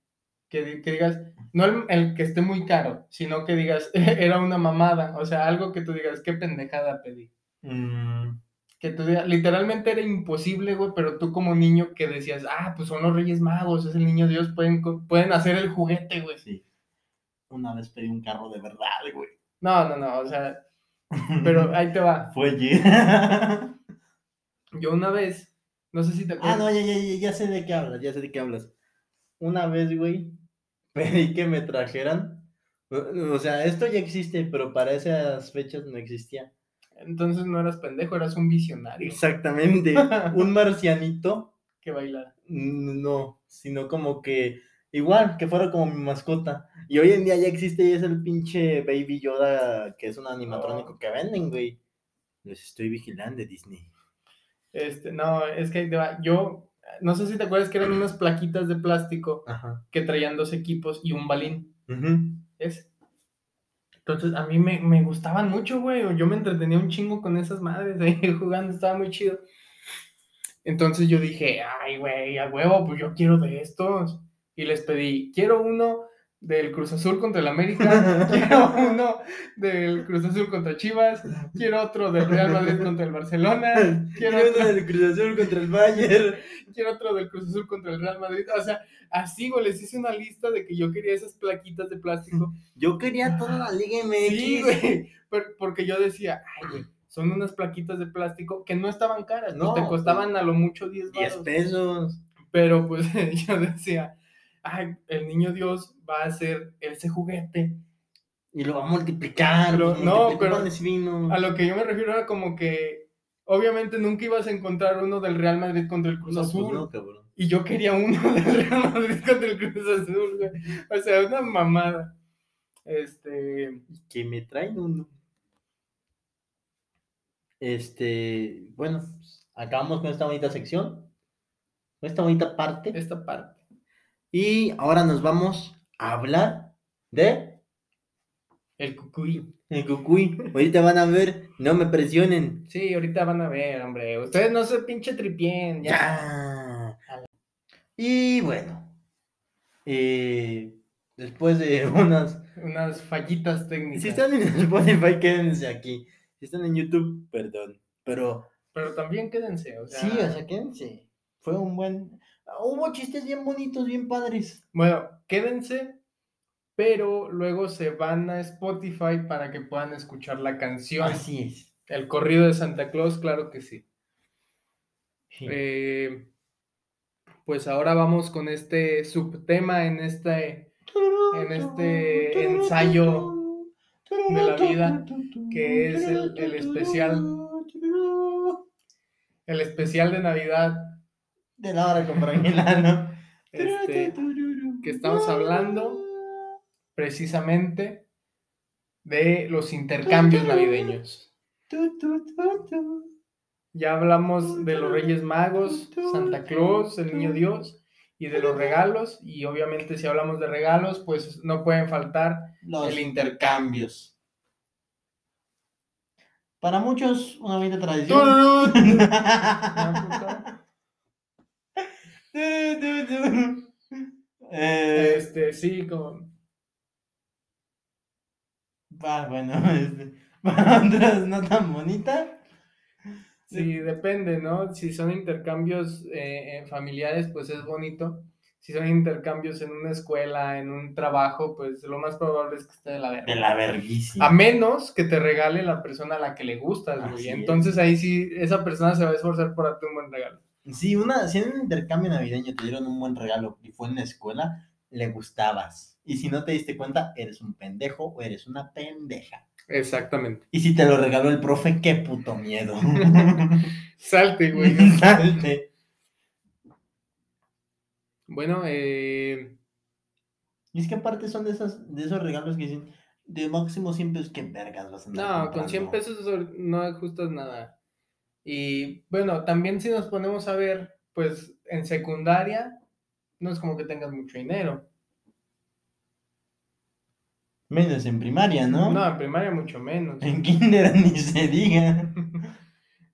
Que, di- que digas, no el, el que esté muy caro, sino que digas, era una mamada. O sea, algo que tú digas, qué pendejada pedí. Mm, Que tú digas, literalmente era imposible, güey, pero tú como niño que decías, ah, pues son los Reyes Magos, es el niño Dios, pueden, pueden hacer el juguete, güey. sí. Una vez pedí un carro de verdad, güey. No, no, no, o sea, pero ahí te va. Fue allí. Yo una vez, no sé si te Ah, acuerdas. no, ya, ya, ya, ya sé de qué hablas, ya sé de qué hablas. Una vez, güey, pedí que me trajeran. o- sea, esto ya existe, pero para esas fechas no existía. Entonces no eras pendejo, eras un visionario Exactamente. Un marcianito, que bailara. no, sino como que igual, que fuera como mi mascota. Y hoy en día ya existe y es el pinche Baby Yoda, que es un animatrónico que venden, güey. Los estoy vigilando, Disney. Este, no, es que. Yo, no sé si te acuerdas que eran unas plaquitas de plástico Ajá. que traían dos equipos y un balín. Entonces, a mí me, me gustaban mucho, güey. Yo me entretenía un chingo con esas madres ahí jugando, estaba muy chido. Entonces yo dije, ay, güey, a huevo, pues yo quiero de estos. Y les pedí, quiero uno del Cruz Azul contra el América, quiero uno del Cruz Azul contra Chivas, quiero otro del Real Madrid contra el Barcelona, quiero otro, del Cruz Azul contra el Bayern. quiero otro del Cruz Azul contra el Real Madrid. O sea, así, güey, les hice una lista de que yo quería esas plaquitas de plástico. Yo quería toda la Liga MX. Sí, güey. por- Porque yo decía, ay, güey, son unas plaquitas de plástico que no estaban caras, no, No, te costaban a lo mucho 10 10 baros. pesos. Pero pues yo decía, ay, el niño Dios va a hacer ese juguete. Y lo va a multiplicar. Pero- no, pero. A lo que yo me refiero era como que, obviamente nunca ibas a encontrar uno del Real Madrid contra el Cruz No, pues Azul. no, cabrón. Y yo quería uno del Real Madrid contra el Cruz Azul, güey. O sea, una mamada. Este, Que me traen uno. Este, bueno, pues, acabamos con esta bonita sección. Con esta bonita parte. esta parte. Y ahora nos vamos a hablar de El cucuy. el cucuy. Ahorita van a ver, no me presionen. Sí, ahorita van a ver, hombre. Ustedes no se pinche tripien, ya. Ya. Y bueno, eh, después de unas... Unas fallitas técnicas. Si están en Spotify, quédense aquí. Si están en YouTube, perdón. Pero Pero también quédense, o sea. sí, o sea, quédense. Fue un buen... Hubo chistes bien bonitos, bien padres. Bueno, quédense, pero luego se van a Spotify para que puedan escuchar la canción. Así es. El corrido de Santa Claus, claro que sí. Sí. Eh, pues ahora vamos con este subtema en este, en este ensayo de la vida, que es el- el especial. el especial de Navidad. De la hora con Frangilano. Este, que estamos hablando precisamente de los intercambios navideños. Ya hablamos de los Reyes Magos, Santa Claus, el Niño Dios y de los regalos. Y obviamente si hablamos de regalos, pues no pueden faltar Los el intercambios. Para muchos, una bonita tradición. Este, sí, como... va, bueno, este, para otras no tan bonita. Sí, depende, ¿no? Si son intercambios eh, eh, familiares, pues es bonito. Si son intercambios en una escuela, en un trabajo, pues lo más probable es que esté de la verga. De la verguísima. A menos que te regale la persona a la que le gustas, güey. Entonces ahí sí, esa persona se va a esforzar por darte un buen regalo. Si, una, si en un intercambio navideño te dieron un buen regalo y fue en la escuela, le gustabas. Y si no te diste cuenta, eres un pendejo o eres una pendeja. Exactamente. Y si te lo regaló el profe, qué puto miedo. Salte, güey. Salte. Bueno, eh, Y es que aparte son de esos, de esos regalos que dicen, de máximo 100 pesos, qué vergas vas a andar no, con 100 comprando? pesos no ajustas nada. Y bueno, también si nos ponemos a ver, pues en secundaria no es como que tengas mucho dinero. Menos en primaria, ¿no? No, en primaria mucho menos. En kinder ni se diga.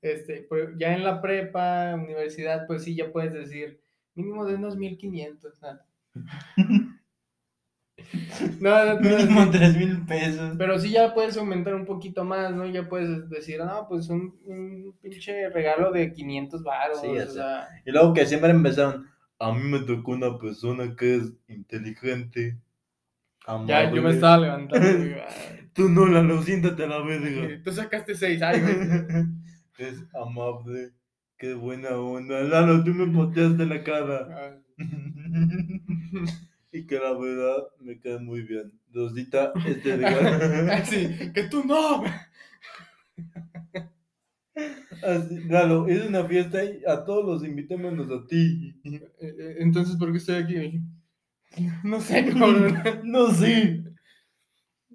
Este, pues ya en la prepa, universidad, pues sí, ya puedes decir mínimo de unos 1500. No, no, no, Mínimo 3 mil pesos. Pero sí ya puedes aumentar un poquito más, ¿no? Ya puedes decir, no, pues un, un pinche regalo de 500 baros. Sí, o sea, Y luego que siempre empezaron, a mí me tocó una persona que es inteligente. ya yo me amable". estaba levantando. y "Ay, Tú no, la lo siéntate a la verga. Tú sacaste 6, ay, güey. Es amable. Qué buena onda. Lalo, tú me poteaste la cara. Y que la verdad me queda muy bien. Rosita, este regalo. Sí, que tú no. Así, Lalo, es una fiesta y a todos los invité menos a ti. Eh, eh, Entonces, ¿por qué estoy aquí? No sé, cabrón. No, sí.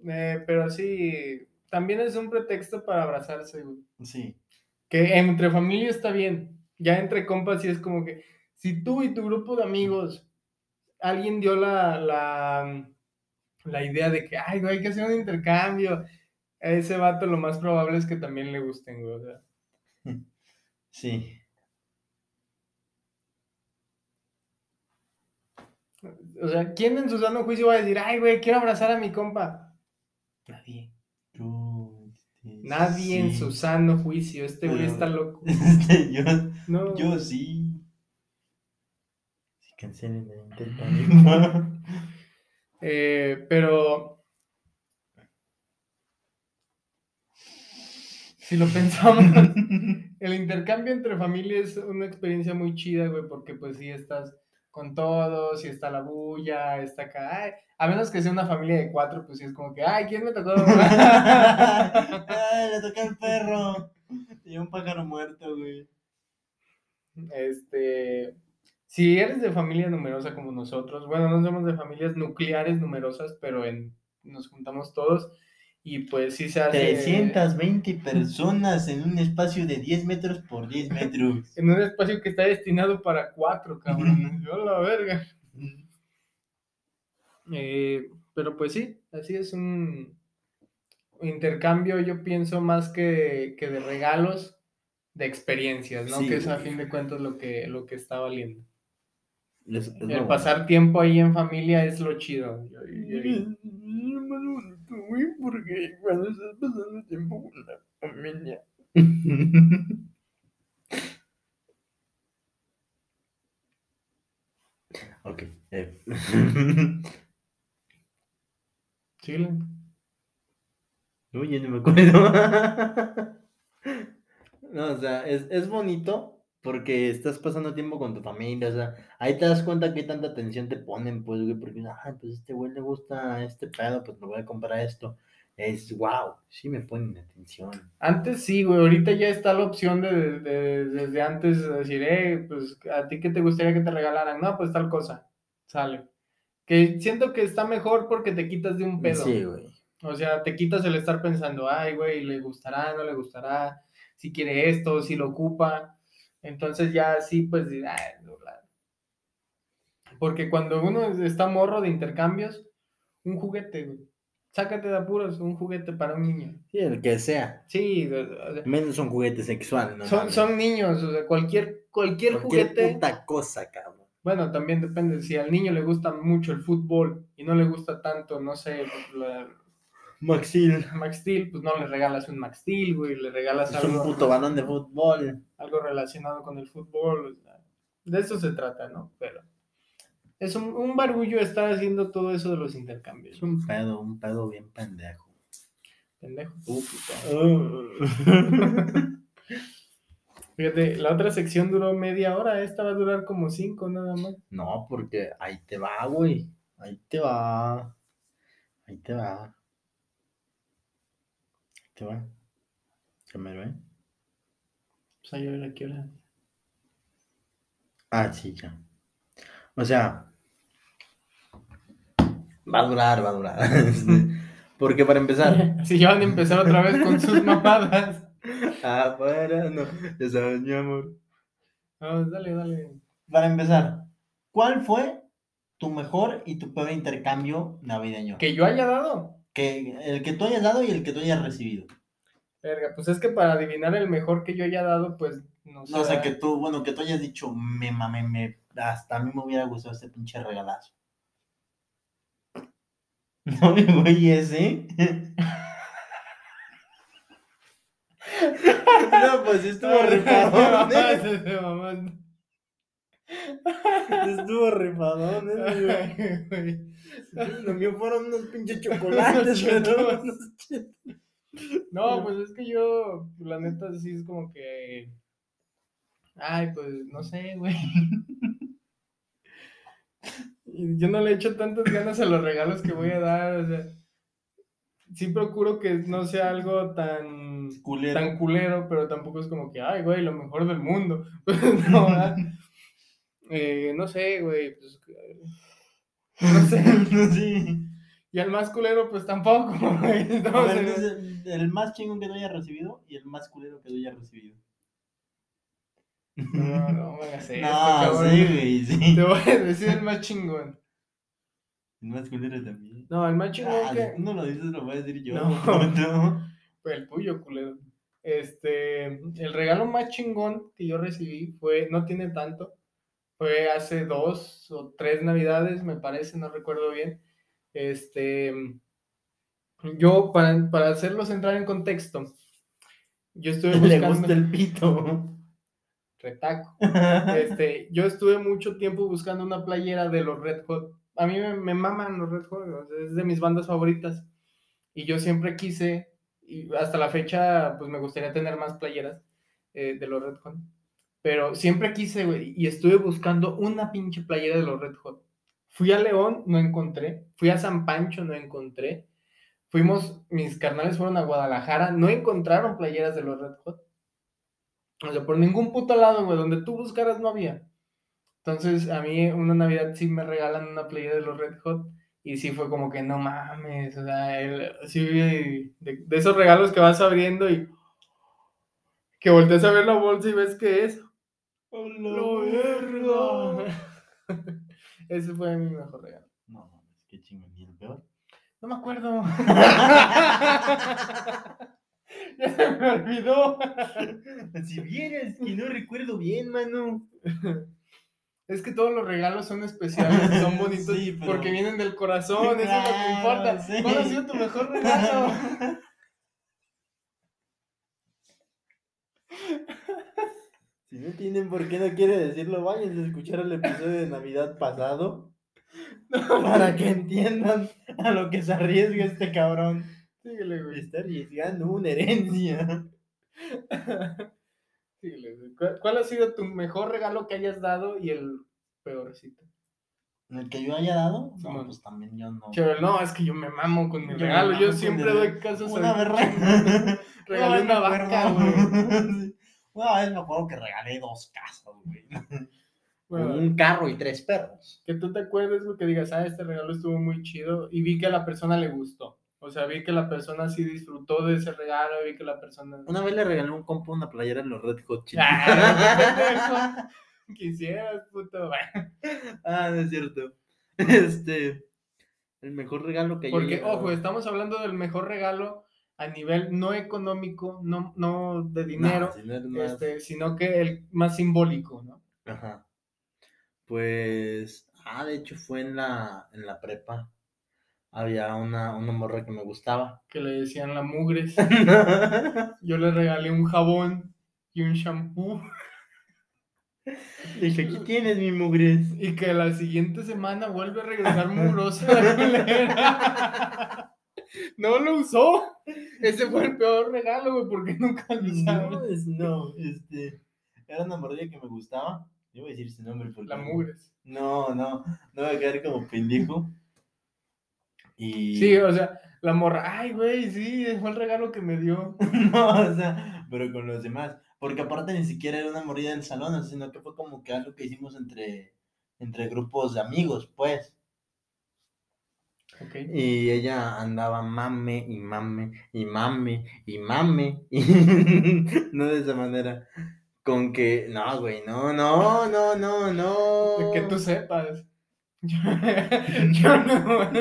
Eh, pero sí, también es un pretexto para abrazarse, güey. Sí. Que entre familia está bien. Ya entre compas sí es como que si tú y tu grupo de amigos, alguien dio la, la, la idea de que, ay, güey, hay que hacer un intercambio, a ese vato lo más probable es que también le gusten, güey. O sea, Sí. o sea, ¿quién en su sano juicio va a decir, ay, güey, quiero abrazar a mi compa? Nadie. Yo, este, Nadie en sí. su sano juicio. Este güey está loco. Este, yo, No, yo sí. Si cancelen el intercambio. Eh, pero si lo pensamos, el intercambio entre familias es una experiencia muy chida, güey, porque pues sí estás con todos, y está la bulla, está acá, ay, a menos que sea una familia de cuatro, pues sí es como que, ay, ¿quién me tocó? Ay, le toqué al perro. Y un pájaro muerto, güey. Este, si eres de familia numerosa como nosotros, bueno, no somos de familias nucleares numerosas, pero en, nos juntamos todos y pues sí se hace 320 personas en un espacio de 10 metros por 10 metros. en un espacio que está destinado para cuatro, cabrón. Yo la verga. Eh, pero pues sí, así es un intercambio, yo pienso más que, que de regalos, de experiencias, ¿no? Sí, que es a fin de cuentas lo que, lo que está valiendo. Es- es El bueno. pasar tiempo ahí en familia es lo chido. Yo- yo- yo- Güey, porque cuando estás pasando tiempo con la familia. ok. eh. Síguele. Uy, ya no me acuerdo. no, o sea, es, es bonito porque estás pasando tiempo con tu familia, o sea, ahí te das cuenta que tanta atención te ponen, pues, güey, porque, ay, pues este güey le gusta este pedo, pues me voy a comprar esto. Es, wow, sí me ponen atención. Antes sí, güey. Ahorita ya está la opción de, de- desde antes de decir, eh, pues a ti qué te gustaría que te regalaran. No, pues tal cosa. Sale. Que siento que está mejor porque te quitas de un pedo. Sí, güey. O sea, te quitas el estar pensando, ay, güey, le gustará, no le gustará, si quiere esto, si lo ocupa. Entonces ya sí, pues, ay, la- porque cuando uno está morro de intercambios, un juguete, güey. Sácate de apuros, un juguete para un niño. Sí, el que sea. Sí, o- o sea, Menos un juguete sexual, ¿no? son, son niños, o sea, cualquier, cualquier, Cualquier juguete. puta cosa, cabrón. Bueno, también depende. Si al niño le gusta mucho el fútbol y no le gusta tanto, no sé, la- Maxil. Max Steel, pues no le regalas un Max Steel, güey, le regalas Es un algo, puto balón de fútbol. algo relacionado con el fútbol. o sea, de eso se trata, ¿no? Pero es un, un barullo estar haciendo todo eso de los intercambios. Es un pedo, un pedo bien pendejo. Pendejo. Uh, Fíjate, la otra sección duró media hora, esta va a durar como cinco nada más. No, porque ahí te va, güey. Ahí te va. Ahí te va. ¿Qué va? ¿Qué me ve? Pues ahí a ver a qué hora. Ah, sí, ya. O sea, va a durar, va a durar. Este, Porque para empezar, Si ya van a empezar otra vez con sus mamadas. afuera, no, ya sabes, mi amor. Vamos, dale, dale. Para empezar, ¿cuál fue tu mejor y tu peor intercambio navideño? Que yo haya dado. Que, el que tú hayas dado y el que tú hayas recibido. Verga, pues es que para adivinar el mejor que yo haya dado, pues no sé. No, o sea, que tú, bueno, que tú hayas dicho, me mamé, me, hasta a mí me hubiera gustado este pinche regalazo. No, güey, ese. No, pues estuvo rifadón. Estuvo rifadón, ¿eh, güey. Lo mío fueron unos pinches chocolates, pero No, pues es que yo, la neta, sí es como que. Ay, pues no sé, güey. Yo no le echo tantas ganas a los regalos que voy a dar, o sea. Sí procuro que no sea algo tan, culero. tan culero, pero tampoco es como que, ay, güey, lo mejor del mundo. Pues no, ¿verdad? Eh, no sé, güey. Pues, no sé. Sí. Y al más culero, pues tampoco, güey. Estamos ver, en- dice, el más chingón que tú hayas recibido y el más culero que tú hayas recibido. No, no me hagas esto, No, cabrón. sí, güey, sí. Te voy a decir el más chingón. El más culero también. No, el más chingón Ah, que. no lo dices, lo voy a decir yo. No. No. Fue el tuyo, culero. Este, el regalo más chingón que yo recibí fue, no tiene tanto, fue hace dos o tres navidades, me parece, no recuerdo bien. Este, yo, para, para hacerlos entrar en contexto, yo estuve Le buscando... gusta el pito. Retaco. Este, yo estuve mucho tiempo buscando una playera de los Red Hot. A mí me, me maman los Red Hot, es de mis bandas favoritas. Y yo siempre quise, y hasta la fecha, pues me gustaría tener más playeras eh, de los Red Hot. Pero siempre quise, güey, y estuve buscando una pinche playera de los Red Hot. Fui a León, no encontré. Fui a San Pancho, no encontré. Fuimos, mis carnales fueron a Guadalajara, no encontraron playeras de los Red Hot. O sea, por ningún puto lado, güey, donde tú buscaras no había. Entonces, a mí una Navidad sí me regalan una playera de los Red Hot y sí fue como que no mames, o sea, el- sí, de, de esos regalos que vas abriendo y que volteas a ver la bolsa y ves que es. ¡La verga! Ese fue mi mejor regalo. No, mames, qué chingón. ¿Y el peor? No me acuerdo. ya se me olvidó. Si vieras que no recuerdo bien, mano. Es que todos los regalos son especiales, son bonitos Sí, pero- porque vienen del corazón, eso es lo que importa. sí. ¿Cuál ha sido tu mejor regalo? Si no tienen por qué no quiere decirlo, vayan a escuchar el episodio de Navidad pasado para que entiendan a lo que se arriesga este cabrón. Síguele, güey. Está arriesgando una herencia. Síguele, güey. ¿Cuál, cuál ha sido tu mejor regalo que hayas dado y el peorcito? ¿El que yo haya dado? No, pues también yo no. Chévere, no, es que yo me mamo con mi Yo regalo. Yo siempre doy casos Una a... Regalé una vaca, güey. Una vez me acuerdo que regalé dos casas, güey. Bueno, Un carro y tres perros. que tú te acuerdes, güey, que digas, ah, este regalo estuvo muy chido y vi que a la persona le gustó. O sea, vi que la persona sí disfrutó de ese regalo, vi que la persona... Una vez le regalé un compa una playera en los Red Hot Chili. Ah. Quisieras, puto. ah, no es cierto. Este. El mejor regalo que yo Porque, he dado. ojo, estamos hablando del mejor regalo a nivel no económico, no, no de dinero, No, más- este, sino que el más simbólico, ¿no? Ajá. Pues. Ah, de hecho fue en la, en la prepa. Había una, una morra que me gustaba. Que le decían la mugres. Yo le regalé un jabón y un shampoo. Dije, aquí tienes mi mugres. Y que la siguiente semana vuelve a regresar mugrosa la culera. No lo usó. Ese fue el peor regalo, güey, porque nunca lo No, usaron. es- no, este. Era una morrilla que me gustaba. Yo voy a decir su nombre porque. La mugres. No, no, no voy a quedar como pendejo. Y. Sí, o sea, La morra, ay, güey, sí, fue el regalo que me dio. No, o sea, pero con los demás. Porque aparte ni siquiera era una morida del salón, sino que fue como que algo que hicimos entre, entre grupos de amigos, pues. Ok. Y ella andaba mame y mame y mame y mame. Y no de esa manera. Con que, no, güey, no, no, no, no, no. Que tú sepas. Yo, yo no.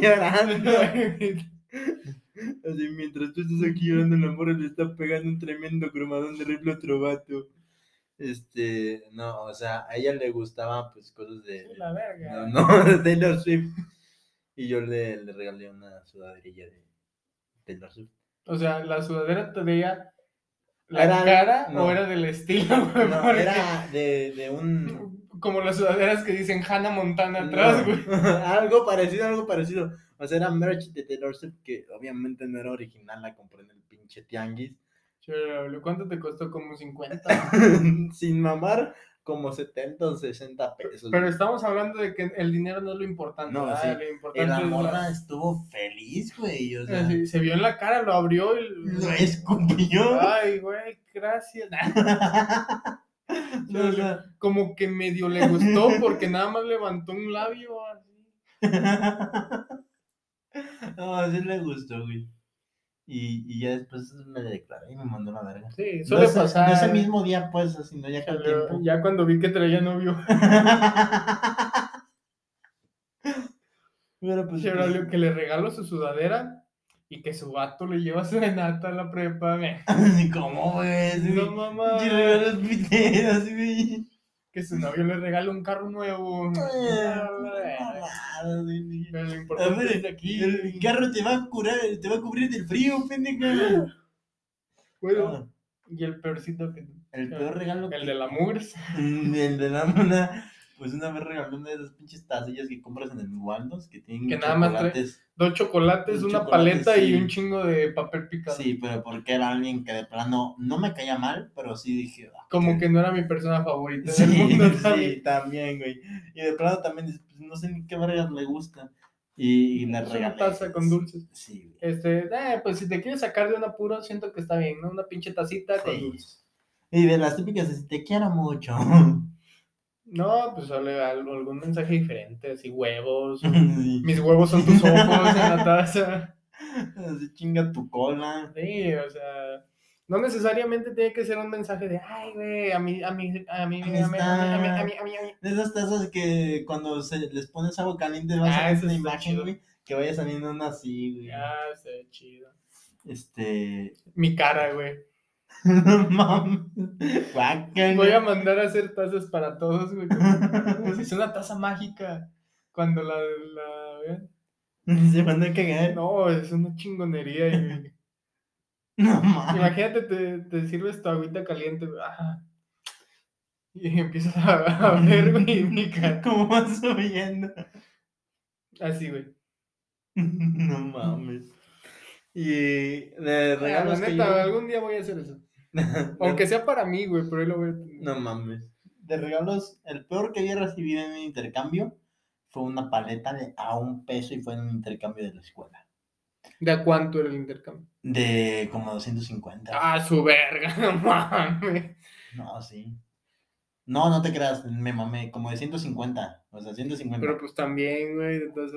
Llorando. Así, mientras tú estás aquí llorando, la morra le está pegando un tremendo cromadón de rifle otro vato. Este, no, o sea, a ella le gustaba, pues, cosas de... La verga. No, no, de Taylor Swift. Y yo le, le regalé una sudaderilla de Taylor Swift. O sea, la sudadera te veía la Era- cara no. o era del estilo, güey. No, era de, de un... Como las sudaderas que dicen Hannah Montana atrás, No, güey. algo parecido, algo parecido. O sea, era merch de Taylor Swift que obviamente no era original, la compré en el pinche tianguis. Chale, ¿Cuánto te costó? Como 50. Sin mamar, como 70 o 60 pesos. Pero estamos hablando de que el dinero no es lo importante. No, ¿verdad? sí. Lo importante la es morra estuvo feliz, güey. O sea, Sí, se vio en la cara, lo abrió y lo escupió. Ay, güey, gracias. No, o sea, Como que medio le gustó porque nada más levantó un labio así. no, sí le gustó, güey. Y, y ya después me declaré y me mandó la verga. Sí, No suele ese, pasar. no ese mismo día, pues, sino ya con tiempo. Ya cuando vi que traía novio, Pero pues. Chevrolet, que le regalo su sudadera y que su vato le lleva serenata a la prepa. ¿Cómo, güey? No, mamá. Y regalos güey. Que su novio le regala un carro nuevo. Ah, Ah. Pero lo A importante ver, es aquí. el carro te va a curar, te va a cubrir del frío, pendeja. Bueno, y el peorcito que. El peor regalo El que- de la Murs. El de la mona. Pues una vez regaló una de esas pinches tacillas que compras en el Waldos que tienen Que nada más trae- chocolates. Dos chocolates, Un una chocolate, paleta y un chingo de papel picado. Sí, pero porque era alguien que de plano no me caía mal, pero sí dije. ah, Como qué- que no era mi persona favorita Sí, del mundo. sí, también, güey. Y de plano también, dices, pues, no sé ni qué vergas le gusta. Y, y le regalé. una taza con dulces. Sí, güey. Este, eh, pues si te quieres sacar de un apuro, siento que está bien, ¿no? Una pinche tacita con Sí. dulces. Y de las típicas, de, te quiero mucho. No, pues sale algún mensaje diferente, así huevos. Sí. Mis huevos son tus ojos en la taza. Así chinga tu cola. Sí, o sea, no necesariamente tiene que ser un mensaje de, ay, güey, a mí, a mí, a mí, a mí, a mí, a mí, a mí. De esas tazas que cuando se les pones agua caliente vas ah, a ver una imagen, güey, que vaya saliendo una así, güey. Ah, se ve chido. Este. Mi cara, güey. No mames. Guácala. Voy a mandar a hacer tazas para todos, güey. Es una taza mágica. Cuando la, la vean. Se van a cagar. No, No, es una chingonería. güey. mames. Imagínate, te, te sirves tu agüita caliente, ajá, Y empiezas a, a ver, güey, mi cara. ¿Cómo vas subiendo? Así, güey. No mames. Y de Ah, regalos la que neta, yo- algún día voy a hacer eso. Aunque sea para mí, güey, pero ahí lo voy a tener. No mames. De regalos, el peor que había recibido en un intercambio fue una paleta de a un peso y fue en un intercambio de la escuela. ¿De a cuánto era el intercambio? De como 250. Ah, su verga, no mames. No, sí. No, no te creas, me mamé, como de 150. O sea, 150. Pero pues también, güey, de todas.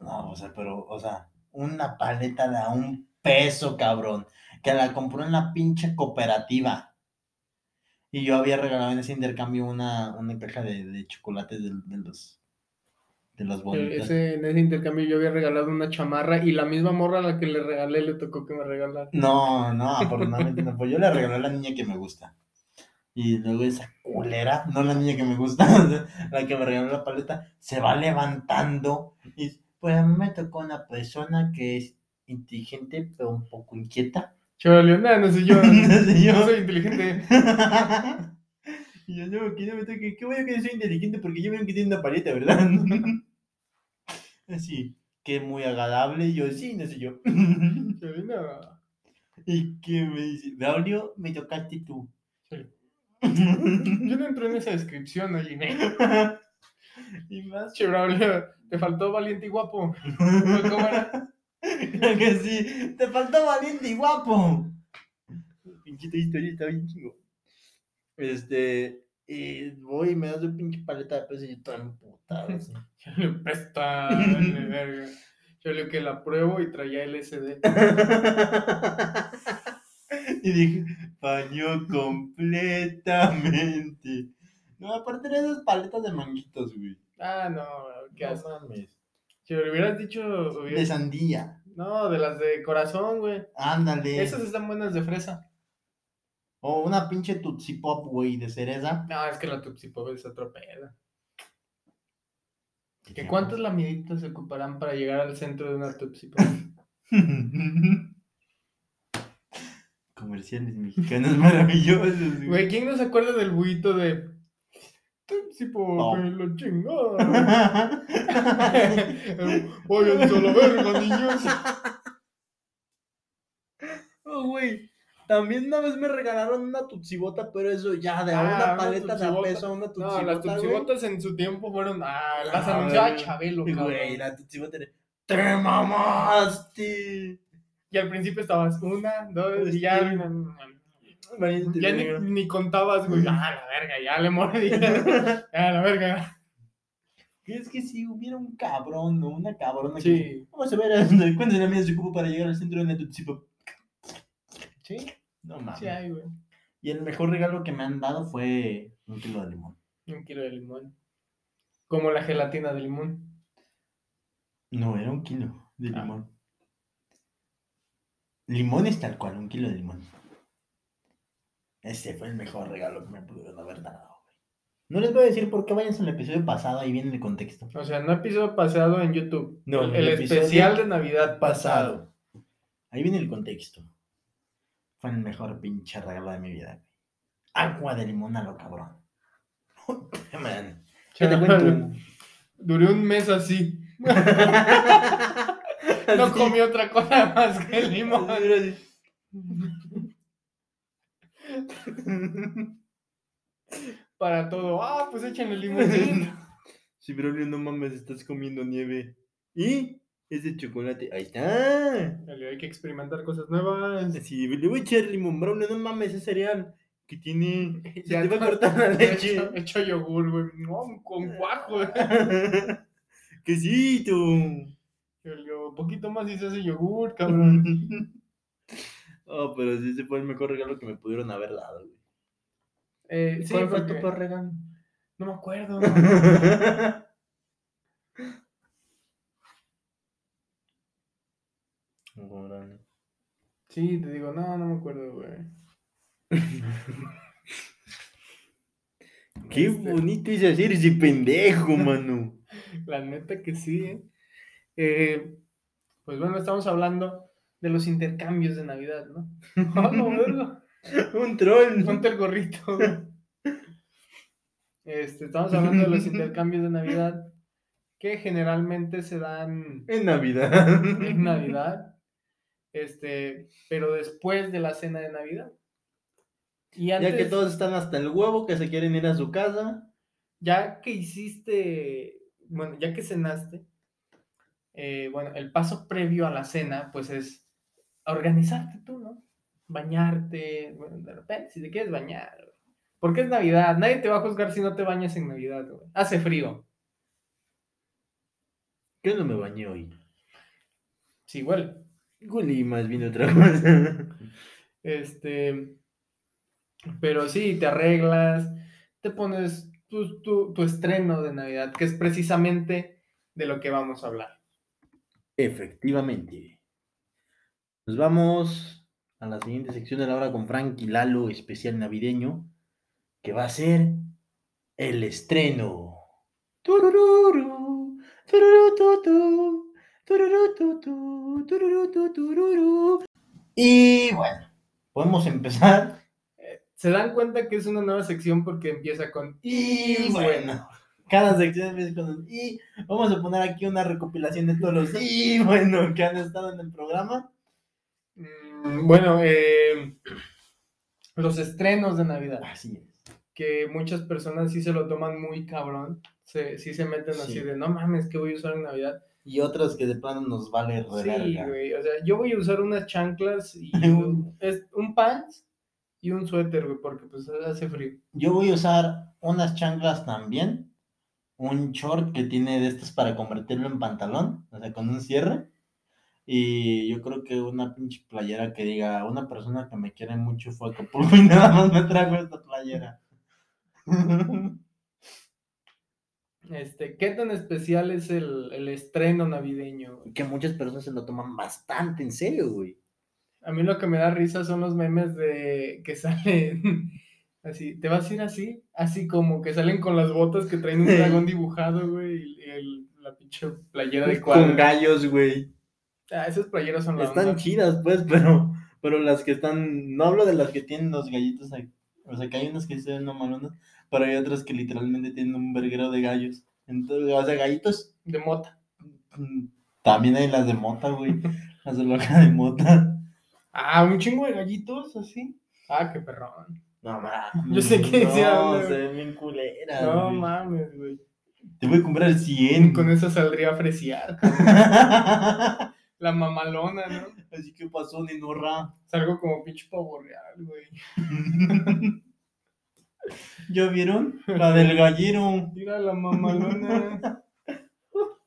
No, o sea, pero, o sea, una paleta de a un peso, cabrón. Que la compró en la pinche cooperativa. Y yo había regalado en ese intercambio una, una caja de, de chocolates de, de los de las Eh, bonitas. Ese, en ese intercambio yo había regalado una chamarra y la misma morra a la que le regalé le tocó que me regalara. No, no, afortunadamente no. Pues yo le regalé a la niña que me gusta. Y luego esa culera, no la niña que me gusta, la que me regaló la paleta, se va levantando. Y pues a mí me tocó una persona que es inteligente, pero un poco inquieta. Chaval, nada, no sé yo. No sé yo. No soy inteligente. y yo, no, que no me toque, qué bueno que no soy inteligente porque yo veo que tiene una paleta, ¿verdad? Así, que muy agradable. Y yo, sí, no sé yo. Chaval, no. y que me dice, Braulio, me tocaste tú. Yo no entro en esa descripción, oye. y más Che, Braulio, te faltó valiente y guapo. ¿Cómo era? Que sí. Te faltó valiente y guapo. Pinchita historia está bien chingo. Este. Y voy y me das un pinche paleta de peso y yo todo emputado. así. Ya le presta, vale, verga. Yo le que la pruebo y traía LSD. y dije, falló completamente. No, aparte de esas paletas de manguitos, güey. Ah, no, qué No mames. Si me lo hubieras dicho. De sandía. No, de las de corazón, güey. Ándale. Esas están buenas de fresa. O una pinche Tutsi Pop, güey, de cereza. No, es que la Tupsi Pop es otro pedo. ¿Que ¿Cuántas lamiditas se ocuparán para llegar al centro de una Tupsi Pop? Comerciales mexicanos maravillosos, güey. Güey, ¿quién no se acuerda del buito de Pop? Pop. me lo chingada. Váyanse a la verga, niños. Oh, güey. También una vez me regalaron una tutsibota, pero eso ya de a Ah, una una paleta de a peso a una tutsibota. No, las güey. Tupsibotas en su tiempo fueron. Ah, las Ah, anunciaba güey. Chabelo, Güey, cabrón. la tutsibota era. ¡Te mamaste! Y al principio estabas una, dos, y ya. Sí. Valiente Ya ni, negro. ni contabas, güey. Ah, la verga, ya le mordí. Ah, la verga. Es que si hubiera un cabrón o una cabrona que Sí. Vamos a ver cuántas láminas se ocupa para llegar al centro de una. Sí, No mames. sí hay, güey. Y el mejor regalo que me han dado fue un kilo de limón. Un kilo de limón. Como la gelatina de limón. No, era un kilo de Ah. limón. Limón es tal cual, un kilo de limón. Ese fue el mejor regalo que me pudieron haber dado. güey. No les voy a decir por qué vayan al episodio pasado, ahí viene el contexto. O sea, no episodio pasado en YouTube. No, el, el especial de Navidad pasado. Ahí viene el contexto. Fue el mejor pinche regalo de mi vida. güey. Agua de limón a lo cabrón. Puta, Man. ¿Qué te cuento? Duré un mes así. No comí otra cosa más que el limón. Para todo. Ah, pues échenle limoncito. Sí, pero no mames, estás comiendo nieve. ¿Y? Es de chocolate. Ahí está. Dale, Hay que experimentar cosas nuevas. Sí, le voy a echar limón brown. No mames, es cereal. Que tiene. Se Ya te va a cortar la leche. Hecho, hecho yogur, güey. No, con cuajo. Quesito. Un poquito más y se hace yogur, cabrón. Oh, pero sí, ese fue el mejor regalo que me pudieron haber dado, güey. Eh, sí, ¿Cuál fue porque- tu peor regalo? No me acuerdo. Órale. Sí, te digo, no, no me acuerdo, güey. Qué Este. bonito es hacer ese pendejo, mano. La neta que sí, ¿eh? Eh, Pues bueno, estamos hablando de los intercambios de Navidad, ¿no? Un troll. Ponte el gorrito. Este, estamos hablando de los intercambios de Navidad que generalmente se dan En Navidad. en Navidad, este, pero después de la cena de Navidad. Y antes, Ya que todos están hasta el huevo, que se quieren ir a su casa. ya que hiciste, bueno, ya que cenaste, eh, bueno, el paso previo a la cena, pues es organizarte tú, ¿no? Bañarte, bueno, de repente, si te quieres bañar, güey. porque es Navidad, nadie te va a juzgar si no te bañas en Navidad, güey. Hace frío, Yo no me bañé hoy. sí, igual. Guli más vino otra cosa. Este, pero sí, te arreglas, te pones tu, tu, tu estreno de Navidad, que es precisamente de lo que vamos a hablar. Efectivamente. Nos vamos a la siguiente sección de la hora con Frank y Lalo, especial navideño, que va a ser el estreno. Y bueno, podemos empezar. Se dan cuenta que es una nueva sección porque empieza con Y bueno, cada sección empieza con y. Vamos a poner aquí una recopilación de todos los y bueno que han estado en el programa. Mm, Bueno, eh, los estrenos de Navidad, Así es. que muchas personas sí se lo toman muy cabrón, se, sí se meten así Sí. de, no mames, ¿qué voy a usar en Navidad? y otros que de plano nos vale Sí, güey. O sea, yo voy a usar unas chanclas y un, es un pants y un suéter, güey, porque pues hace frío. Yo voy a usar unas chanclas también, un short que tiene de estos para convertirlo en pantalón, o sea, con un cierre. Y yo creo que una pinche playera que diga, una persona que me quiere mucho fue a Acapulco y nada más me trajo esta playera. Este, ¿qué tan especial es el, el estreno navideño? güey? que muchas personas se lo toman bastante en serio, güey. A mí lo que me da risa son los memes de que salen así, ¿te vas a ir así? Así como que salen con las botas que traen un dragón dibujado, güey, y el- la pinche playera de Con cuadro. gallos, güey. Ah, son las Están chidas, pues, pero, pero las que están, no hablo de las que tienen los gallitos ahí. O sea, que hay unas que se ven normalonas, pero hay otras que literalmente tienen un verguero de gallos. Entonces, o sea, gallitos, de mota. mm, también hay las de mota, güey. Las de loca de mota. Ah, un chingo de gallitos así. Ah, qué perrón. No mames. Yo sé que no, güey. se ven bien culeras. No güey. mames, güey. Te voy a comprar 100. Con eso saldría a fresear. La mamalona, ¿no? Así que pasó, Ninorra. Salgo como pinche pavo real, güey. ¿Ya vieron? La del gallero. Mira la mamalona.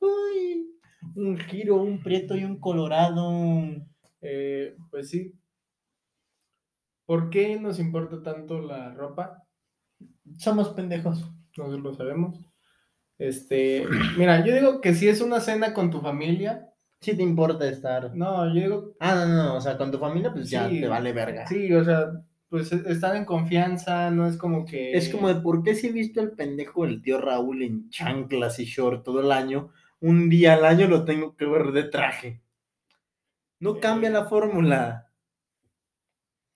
Uy, un giro, un prieto y un colorado. Eh, pues sí. ¿Por qué nos importa tanto la ropa? Somos pendejos. Nosotros lo sabemos. Este, mira, yo digo que si es una cena con tu familia, Si te importa estar. no, yo digo, Ah, no, no, o sea, con tu familia, pues ya Sí, te vale verga. sí, o sea, pues e- están en confianza, no es como que... Es como de por qué si he visto el pendejo del tío Raúl en chanclas y short todo el año, un día al año lo tengo que ver de traje. No cambia la fórmula.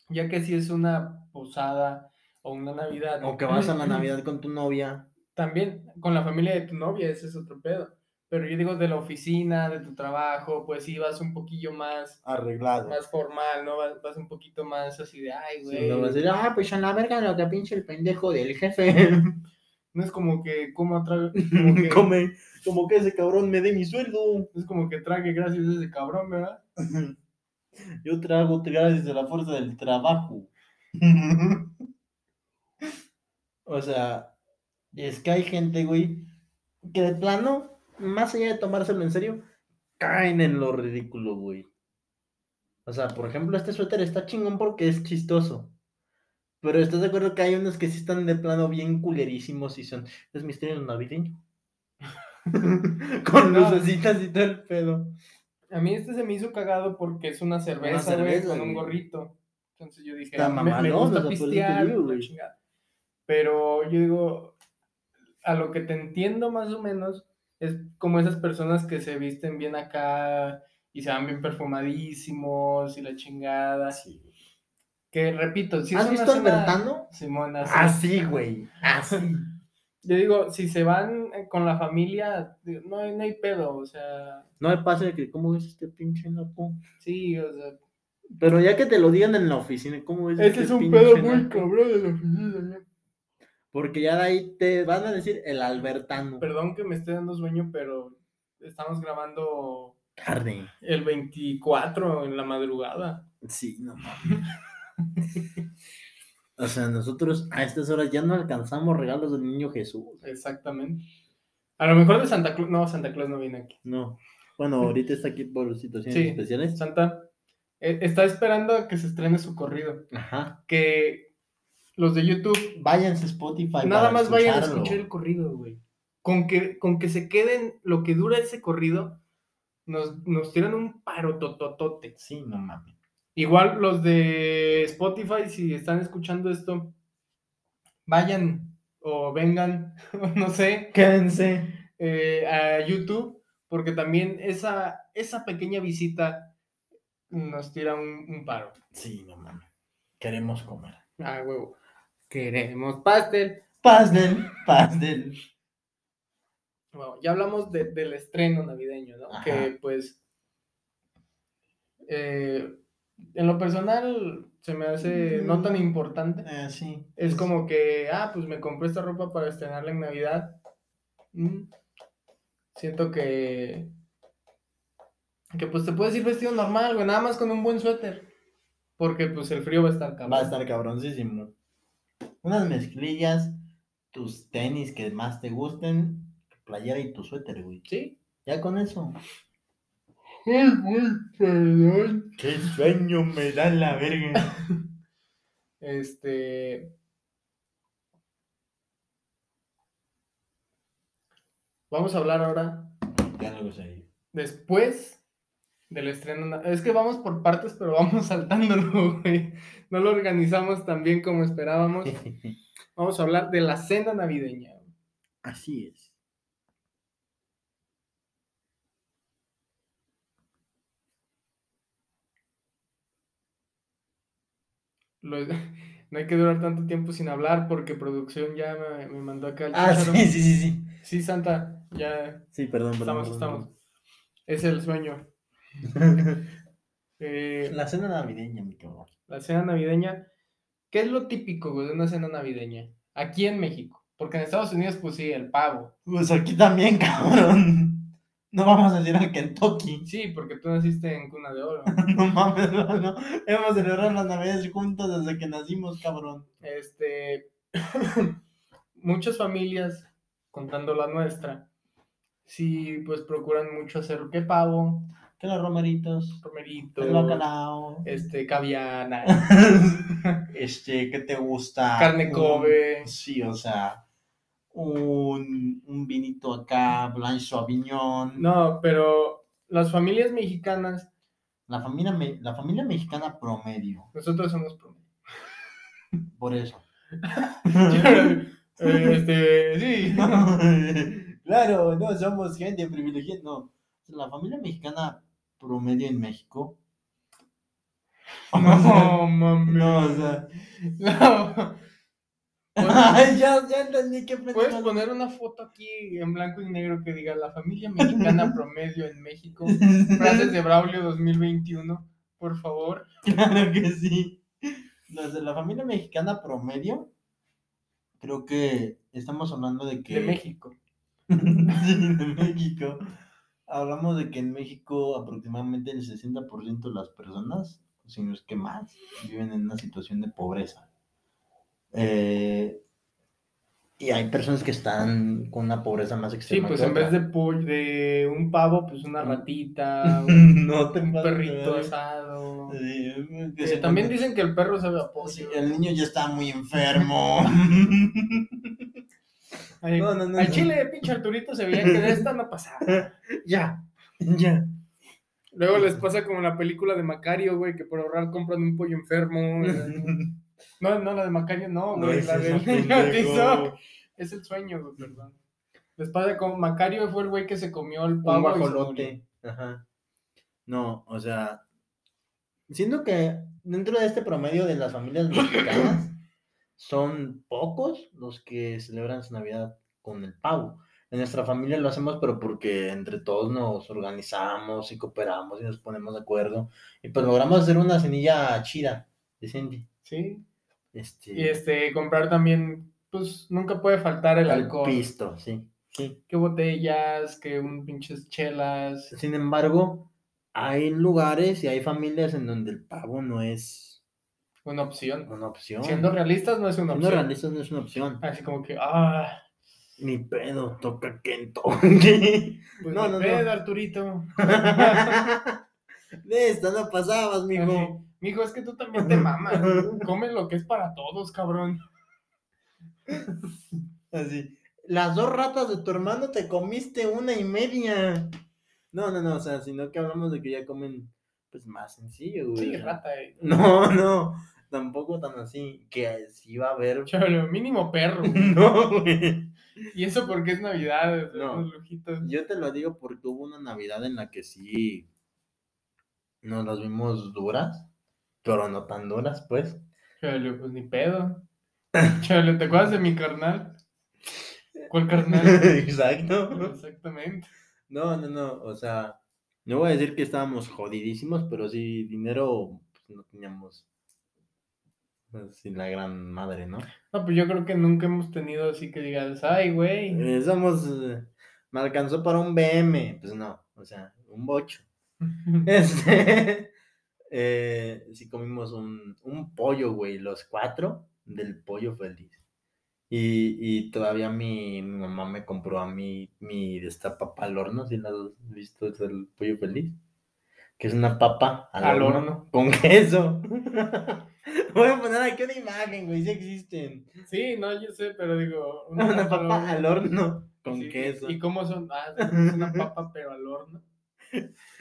Ya que si es una posada o una Navidad. O que vas a la Navidad con tu novia. También con la familia de tu novia, ese es otro pedo. Pero yo digo de la oficina, de tu trabajo, pues sí vas un poquillo más, Arreglado. más formal, ¿no? Vas, vas un poquito más así de, ay, Sí, güey. no vas a decir, ah, pues a la verga lo que pinche el pendejo del jefe. No es como que coma trague, como que, Come, como que ese cabrón me dé mi sueldo. es como que trague gracias a ese cabrón, ¿verdad? Yo trago gracias a la fuerza del trabajo. o sea, es que hay gente, güey, que de plano, más allá de tomárselo en serio, caen en lo ridículo, güey. O sea, por ejemplo, este suéter está chingón porque es chistoso. Pero ¿estás de acuerdo que hay unos que sí están de plano bien culerísimos y son, es misterio navideño? Con No. lucecitas y todo el pedo. A mí este se me hizo cagado porque es una cerveza, güey, con un gorrito. Entonces yo dije, Está "Ah, me, me gusta te pistear, digo, la güey. chingada". Pero yo digo, a lo que te entiendo más o menos, es como esas personas que se visten bien acá y se van bien perfumadísimos y la chingada. Que repito, si ¿Has visto Albertano? Simón, así. Así, güey. Así. Yo digo, si se van eh, con la familia, no hay, no hay pedo, o sea, No me pasa de que, ¿cómo ves este pinche naco? sí, o sea, Pero ya que te lo digan en la oficina, ¿cómo ves Este este es un pinche pedo muy cabrón de la oficina. Porque ya de ahí te van a decir el Albertano. Perdón que me esté dando sueño, pero estamos grabando Carne. el 24 en la madrugada. Sí, no mames. o sea, nosotros a estas horas ya no alcanzamos regalos del niño Jesús. Exactamente. A lo mejor de Santa Claus. No, Santa Claus no viene aquí. No. Bueno, ahorita está aquí por situaciones Sí. especiales. Santa eh, está esperando a que se estrene su corrido. Ajá. Que los de YouTube Váyanse a Spotify. nada más vayan a escuchar el corrido, güey. Con que, con que se queden lo que dura ese corrido, nos, nos tiran un paro tototote. Sí, no mames. Igual los de Spotify, si están escuchando esto, vayan o vengan, no sé, Quédense. eh, a YouTube, porque también esa, esa pequeña visita nos tira un, un paro. Sí, no mames. Queremos comer. Ah, huevo. Queremos pastel. Pastel, pastel. Bueno, ya hablamos de- del estreno navideño, ¿no? Ajá. Que pues, eh, en lo personal, se me hace no tan Mm. importante. Eh, sí. Es como que, ah, pues me compré esta ropa para estrenarla en Navidad. Mm. Siento que Que pues te puedes ir vestido normal, güey, nada más con un buen suéter. Porque pues el frío va a estar cabrón. Va a estar cabroncísimo. Unas mezclillas, tus tenis que más te gusten, tu playera y tu suéter, güey. Sí. Ya con eso. Ay, güey, perdón. Qué sueño me da la verga. Este. Vamos a hablar ahora ya no lo sé. después del estreno. Es que vamos por partes, pero vamos saltándolo, güey. No lo organizamos tan bien como esperábamos. Vamos a hablar de la cena navideña. Así es. Lo- no hay que durar tanto tiempo sin hablar porque producción ya me, me mandó acá el Ah, sí, sí, sí, sí. Sí, Santa, ya Sí, perdón, perdón. estamos, perdón, estamos. Es el sueño. Eh, La cena navideña, mi cabrón. la cena navideña. ¿Qué es lo típico, güey, de una cena navideña? Aquí en México. Porque en Estados Unidos, pues sí, el pavo. Pues aquí también, cabrón. No vamos a decir a Kentucky. Sí, porque tú naciste en cuna de oro. No mames, no, no. Hemos celebrado las navidades juntos desde que nacimos, cabrón. Este. muchas familias, contando la nuestra, sí, pues procuran mucho hacer qué pavo, Que los romeritos, romerito, el bacalao. este, caviana, Este, ¿qué te gusta? carne Kobe. Sí, o sea, un, un vinito acá, Blanche Sauvignon. No, pero las familias mexicanas, La familia, me- la familia mexicana promedio, nosotros somos promedio. por eso. Este, sí. claro, no somos gente privilegiada, no. La familia mexicana promedio en México. No, mami. No, o sea. No. Ay, ya, ya entendí qué ¿Puedes poner una foto aquí en blanco y negro que diga la familia mexicana promedio en México? Frases de Braulio 2021, por favor. Claro que sí. Los de la familia mexicana promedio, creo que estamos hablando de que. De México. sí, de México. Hablamos de que en México aproximadamente el 60% de las personas, si no es que más, viven en una situación de pobreza. Eh, y hay personas que están con una pobreza más Sí, extrema. pues que en vez de, de un pavo, pues una ratita, un, no te un perrito asado. Sí, se también dicen que el perro sabe a pollo. Sí, el niño ya está muy enfermo. Ay, No, no, no, Al no. chile, pinche Arturito se veía que de esta no pasaba. ya, ya. Luego les pasa como la película de Macario, güey, que por ahorrar compran un pollo enfermo. No, no, la de Macario no, güey, la del pendejo. Tizoc. Es el sueño, güey, perdón. Les pasa como Macario fue el güey que se comió el Un pavo y se murió. guajolote. Ajá. No, o sea, siento que dentro de este promedio de las familias mexicanas son pocos los que celebran su Navidad con el pavo. En nuestra familia lo hacemos, pero porque entre todos nos organizamos y cooperamos y nos ponemos de acuerdo. Y pues logramos hacer una cenilla chida, decente. Sí. Este, Y este, comprar también, pues nunca puede faltar el al alcohol. pisto, sí. Sí. Que botellas, que un pinches chelas. Sin embargo, hay lugares y hay familias en donde el pavo no es Una opción. una opción. Siendo realistas no es una Siendo opción. realistas no es una opción. Así como que, ah, Ni pedo, toca Kentucky. pues No, no, no, no, no. Arturito. De esta no pasabas, mijo. Así, Mijo, es que tú también te mamas. Come lo que es para todos, cabrón. Así. Las dos ratas de tu hermano te comiste una y media. No, no, no, o sea, sino que hablamos de que ya comen, pues, más sencillo, güey. Sí, rata. eh. No, no, tampoco tan así, que sí va a haber... Cholo, mínimo perro. No, güey. Y eso porque es Navidad, No. lujitos. Yo te lo digo porque hubo una Navidad en la que sí nos las vimos duras, pero no tan duras, pues. Cholo, pues ni pedo. Cholo, ¿te acuerdas de mi carnal? ¿Cuál carnal? Exacto. Exactamente. No, no, no, o sea, no voy a decir que estábamos jodidísimos, pero sí dinero pues, no teníamos así la gran madre, ¿no? No, pues yo creo que nunca hemos tenido así que digas, ay, güey. Eh, somos, eh, me alcanzó para un BM, pues no, o sea, un bocho. Este, eh, sí comimos un, un pollo, güey, los cuatro del pollo feliz. Y, y todavía mi, mi mamá me compró a mí mi de esta papa al horno, si la has visto, es el pollo feliz. Que es una papa al, Al horno, horno. con queso. Voy a poner aquí una imagen, güey, sí existen. Sí, no, yo sé, pero digo. Una, papa al al horno con Sí, queso. ¿Y cómo son? Ah, es una papa, pero al horno.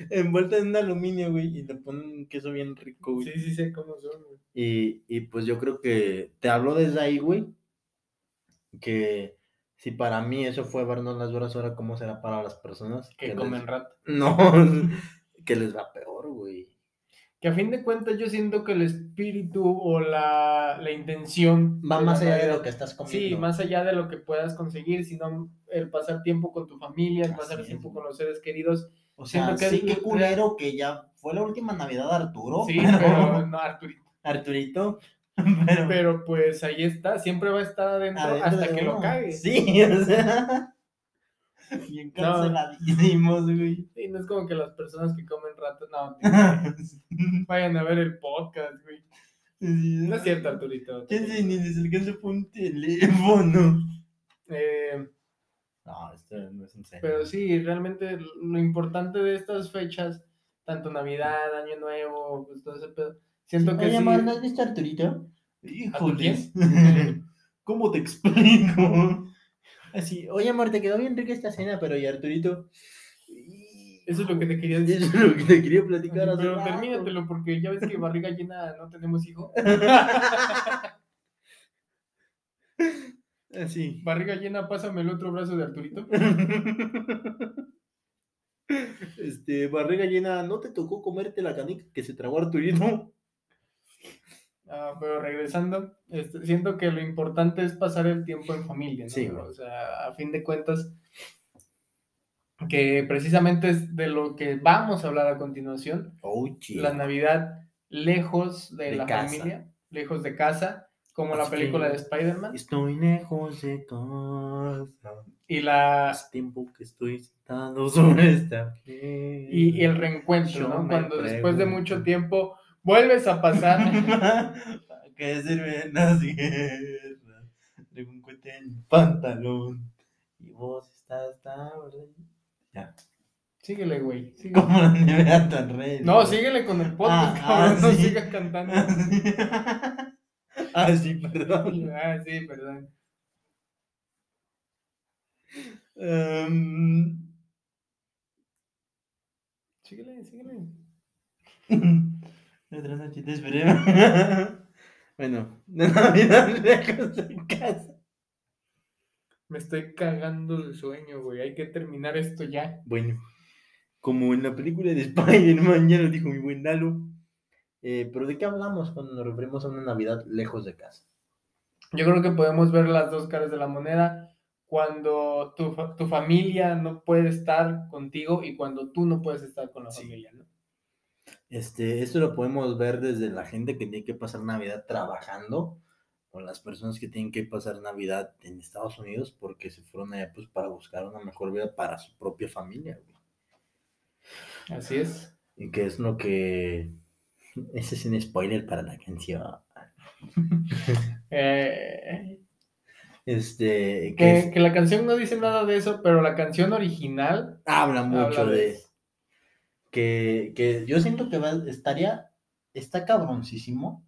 Envuelta en un aluminio, güey, y le ponen un queso bien rico, güey. Sí, sí sé cómo son, güey. Y, y pues yo creo que te hablo desde ahí, güey. Que si para mí eso fue vernos las horas, ahora cómo será para las personas Que comen rato. No, que les va peor, güey. Que a fin de cuentas yo siento que el espíritu o la, la intención Va más allá de lo que estás comiendo. Sí, más allá de lo que puedas conseguir, sino el pasar tiempo con tu familia, el Así pasar es, tiempo con los seres queridos. O sea, que sí, qué culero que ya fue la última Navidad de Arturo. Sí, pero no, Arturito. Arturito. Pero, Pero pues ahí está, siempre va a estar adentro, adentro hasta que lo cague. Sí, o sea. Bien No. canceladísimos, güey. Sí, no es como que las personas que comen rato, no, vayan a ver el podcast, güey. No es cierto, Arturito. ¿Quién se ni les alcanza por un teléfono? Eh, No, esto no es en serio. pero sí, realmente lo importante de estas fechas, tanto Navidad, Año Nuevo, pues todo ese pedo, siento que Oye, sí. amor, ¿no has visto a Arturito? Híjoles. ¿Cómo te explico? Así, oye, amor, te quedó bien rica esta cena, pero ¿y Arturito? Eso es lo que te quería decir. Eso es lo que te quería platicar hace Pero rato. termínatelo porque ya ves que barriga llena no tenemos hijo. Así. Barriga llena, pásame el otro brazo de Arturito. Este, barriga llena, ¿no te tocó comerte la canica que se tragó Arturito? Ah, pero regresando, este, siento que lo importante es pasar el tiempo en familia, ¿no? Sí. O sea, a fin de cuentas, que precisamente es de lo que vamos a hablar a continuación, Oh, la Navidad lejos de, De la casa. familia, lejos de casa, como la Así película que- de Spider-Man, Estoy lejos de casa. y, la, Hace tiempo que estoy sentado sobre esta y, y el reencuentro, Yo ¿no? Cuando después de pregunto. mucho tiempo vuelves a pasar. ¿Para qué sirven las guerras? Traigo un cohete en pantalón. Y vos estás tan... Ya. síguele, güey. síguele. Como la nevera tan red. No, síguele con el podcast, Ah, cabrón, ah, no sigas cantando. ah, sí, perdón. Ah, sí, perdón. Em, Síguele, síguele. Otra noche te esperé. bueno, de Navidad lejos de casa. Me estoy cagando de sueño, güey. Hay que terminar esto ya. Bueno, como en la película de Spider-Man, ya lo dijo mi buen Lalo. Eh, pero ¿de qué hablamos cuando nos referimos a una Navidad lejos de casa? Yo creo que podemos ver las dos caras de la moneda cuando tu, tu familia no puede estar contigo y cuando tú no puedes estar con la Sí. familia, ¿no? Este, esto lo podemos ver desde la gente que tiene que pasar Navidad trabajando o las personas que tienen que pasar Navidad en Estados Unidos porque se fueron allá pues para buscar una mejor vida para su propia familia, güey. Así es. Y que es lo que... Ese es un spoiler para la canción. Eh, Este, que que, es- que la canción no dice nada de eso, pero la canción original habla mucho habla de de... Que, que yo siento que va, estaría... Está cabroncísimo.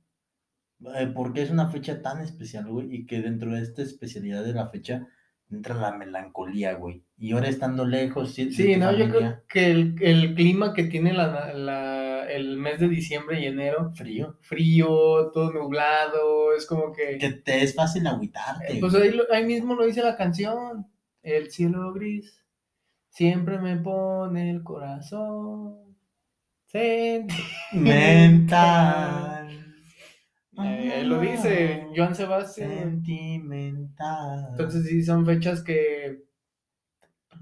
eh, porque es una fecha tan especial, güey. Y que dentro de esta especialidad de la fecha entra la melancolía, güey. Y ahora estando lejos... Sí, no, yo creo que el, el clima que tiene la, la- el mes de diciembre y enero, Frío. frío, todo nublado, es como que... Que te es fácil agüitarte. Eh, Pues ahí, ahí mismo lo dice la canción. El cielo gris siempre me pone el corazón. sentimental. Eh, lo dice Joan Sebastián. Sentimental. Entonces sí son fechas que...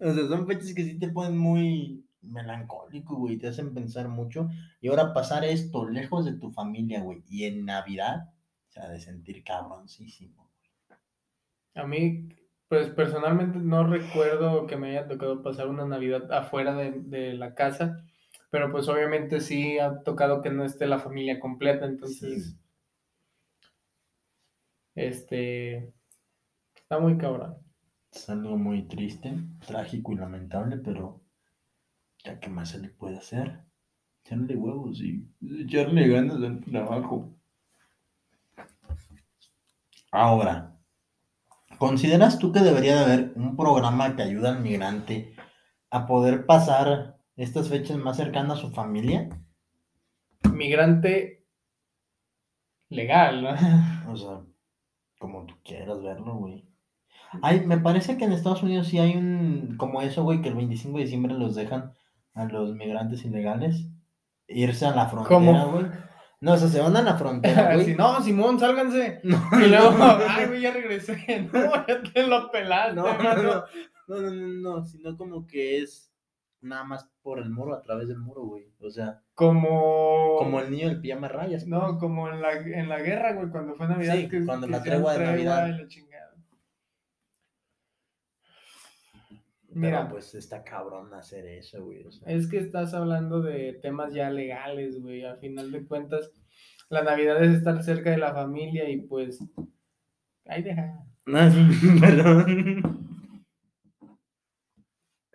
o sea, son fechas que sí te ponen muy melancólico, güey, te hacen pensar mucho. Y ahora pasar esto lejos de tu familia, güey, y en Navidad, o sea, de sentir cabroncísimo. A mí Pues personalmente no recuerdo que me haya tocado pasar una Navidad afuera de, de la casa, pero pues obviamente sí ha tocado que no esté la familia completa, entonces, Sí. este, está muy cabrón. Es algo muy triste, trágico y lamentable, pero ya qué más se le puede hacer. Echarle huevos y echarle ganas al trabajo. Ahora, ¿consideras tú que debería de haber un programa que ayude al migrante a poder pasar estas fechas más cercanas a su familia? Migrante legal, ¿no? O sea, como tú quieras verlo, güey. Ay, me parece que en Estados Unidos sí hay un, como eso, güey, que el 25 de diciembre los dejan a los migrantes ilegales irse a la frontera, ¿Cómo? güey. No, o sea, se van a la frontera, güey. Así, no, Simón, sálganse. No, Y luego, ay, güey, ya regresé. No, ya te lo pelaste, no, no, no, no, no, no, no, sino como que es nada más por el muro, a través del muro, güey. O sea, Como. como el niño del pijama rayas. No, como en la, en la guerra, güey, cuando fue Navidad. Sí, que, cuando que la tregua de Navidad. Chingada. Pero Mira. pues está cabrón hacer eso, güey. O sea, Es que estás hablando de temas ya legales, güey. A final de cuentas, la Navidad es estar cerca de la familia y pues. Ahí deja. No, perdón.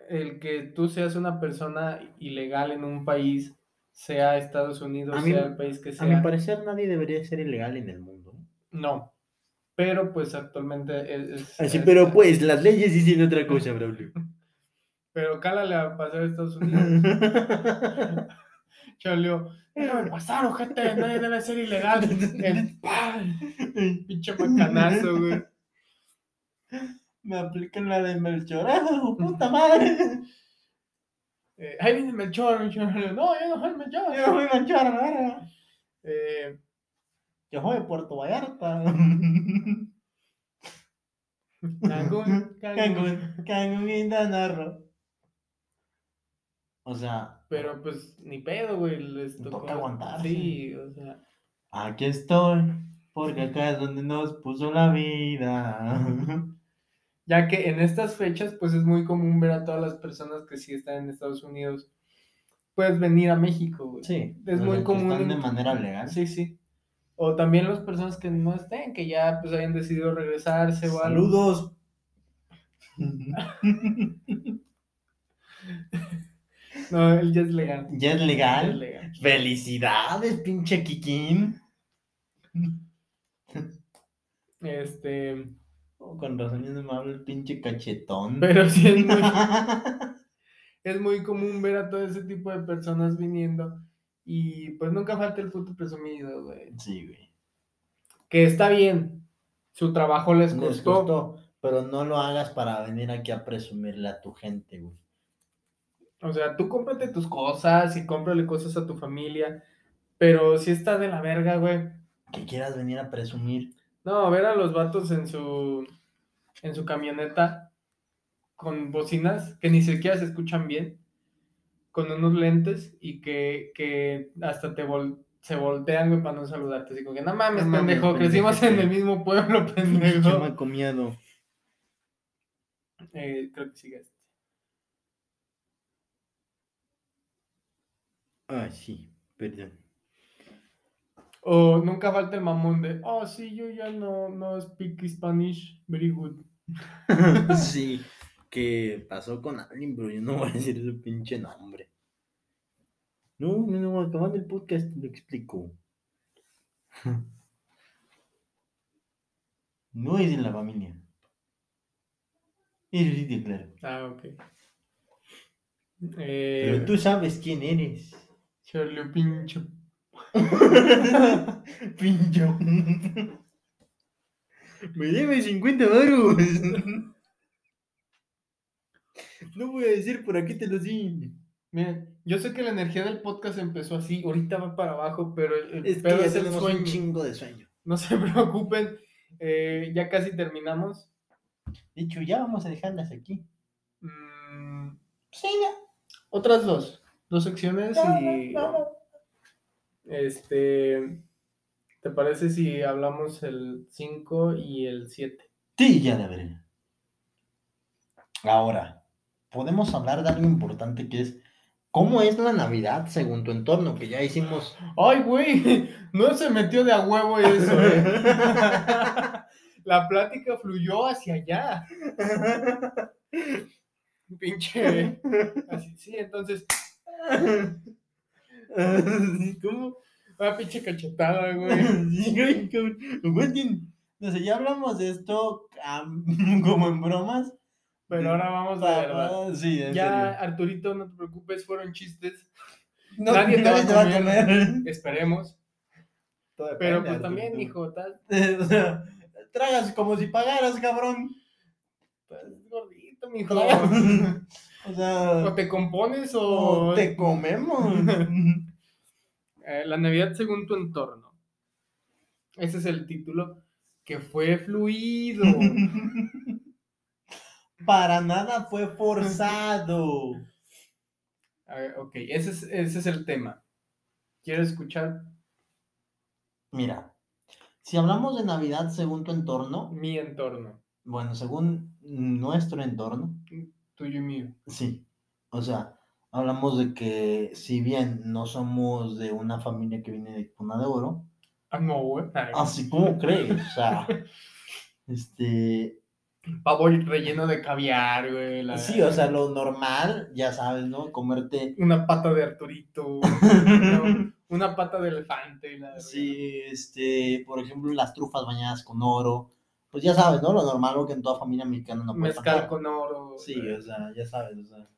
El que tú seas una persona ilegal en un país, sea Estados Unidos, mí- sea el país que A mi sea. parecer nadie debería ser ilegal en el mundo. No. Pero pues actualmente es. es- Así, es- pero pues las leyes dicen otra cosa, Braulio. Pero cálale a pasar a Estados Unidos. Chaleo. Déjame pasar, ojete, nadie debe ser ilegal. El. Pinche macanazo, güey. Me aplican la de Melchor. ¡Ah, puta madre! Eh, ahí viene Melchor, Melchor. No, yo no soy Melchor. Yo soy Melchor, a la verga. Eh, Yo soy de Puerto Vallarta. Cancún, Cancún. Cancún, Cancún, Roo. O sea, Pero pues ni pedo, güey. Les Toca tocó. aguantarse. Sí, o sea. aquí estoy, porque acá es donde nos puso la vida. Ya que en estas fechas, pues es muy común ver a todas las personas que sí están en Estados Unidos, pues venir a México, güey. Sí, Es muy que común Están de manera legal. Sí, sí. O también las personas que no estén, que ya pues hayan decidido regresarse o. Saludos. No, él ya es legal. ¿Ya es Ya es legal? Felicidades, pinche Kikín. Este, Oh, con razón no me habla el pinche cachetón. pero sí es muy, es muy común ver a todo ese tipo de personas viniendo y pues nunca falta el puto presumido, güey. sí, güey. Que está bien, su trabajo les Les costó, costó, pero no lo hagas para venir aquí a presumirle a tu gente, güey. O sea, tú cómprate tus cosas y cómprale cosas a tu familia, pero si está de la verga, güey. Que quieras venir a presumir. No, ver a los vatos en su en su camioneta con bocinas que ni siquiera se escuchan bien, con unos lentes y que, que hasta te vol- se voltean, güey, para no saludarte. Así como que, no mames, No mames, pendejo, crecimos pendejo, en el mismo pueblo, pendejo. Chamaco miado. Eh, creo que sigue este. Ah, sí, perdón. O nunca falta el mamón de, oh, sí, yo ya no, no speak Spanish very good. sí, que pasó con alguien, pero yo no voy a decir su pinche nombre. No, no, no, acabando el podcast lo explico. No es de la familia. Eso sí te claro. Ah, ok. Pero Eh, tú sabes quién eres. Charlie Pincho. Pincho. Me debe 50 varos. No voy a decir por aquí te lo di. Miren, yo sé que la energía del podcast empezó así, ahorita va para abajo, pero el, Es que ya es el sueño. un chingo de sueño. No se preocupen, eh, ya casi terminamos. De hecho, ya vamos a dejarlas aquí. Mm, Sí, ya. otras dos, dos secciones No, y no, no. este, ¿te parece si hablamos el 5 y el 7? Sí, ya la veré. Ahora, podemos hablar de algo importante que es cómo es la Navidad según tu entorno, que ya hicimos. Ay, güey, no se metió de a huevo eso, eh. La plática fluyó hacia allá. Pinche. Así, sí, entonces. ¿Cómo? Una pinche cachetada, güey. No sé, ya hablamos de esto como en bromas. Pero ahora vamos de verdad. Ah, Sí, en Ya, serio. Arturito, no te preocupes, fueron chistes. No, nadie te va a comer. Esperemos. Pero pues también, hijo, tal. Tragas como si pagaras, cabrón. Pues, gordito, mijo. O sea, O te compones o. o te comemos. Eh, la Navidad según tu entorno. Ese es el título. Que fue fluido. Para nada fue forzado. A ver, ok, ese es, ese es el tema. ¿Quieres escuchar Mira, si hablamos de Navidad según tu entorno, mi entorno? bueno, según nuestro entorno, Tuyo y mío. sí. O sea, hablamos de que si bien no somos de una familia que viene de cuna de oro, Ah, no, güey. Así como crees, o sea, este, Pavo relleno de caviar, güey. la- sí, o sea, lo normal, ya sabes, ¿no? Comerte, Una pata de Arturito. no, una pata de elefante. La sí, este, por ejemplo, las trufas bañadas con oro, pues ya sabes, ¿no? Lo normal, lo que en toda familia mexicana no puede Mezcal faltar. con oro. Sí, o sea, ya sabes, o sea,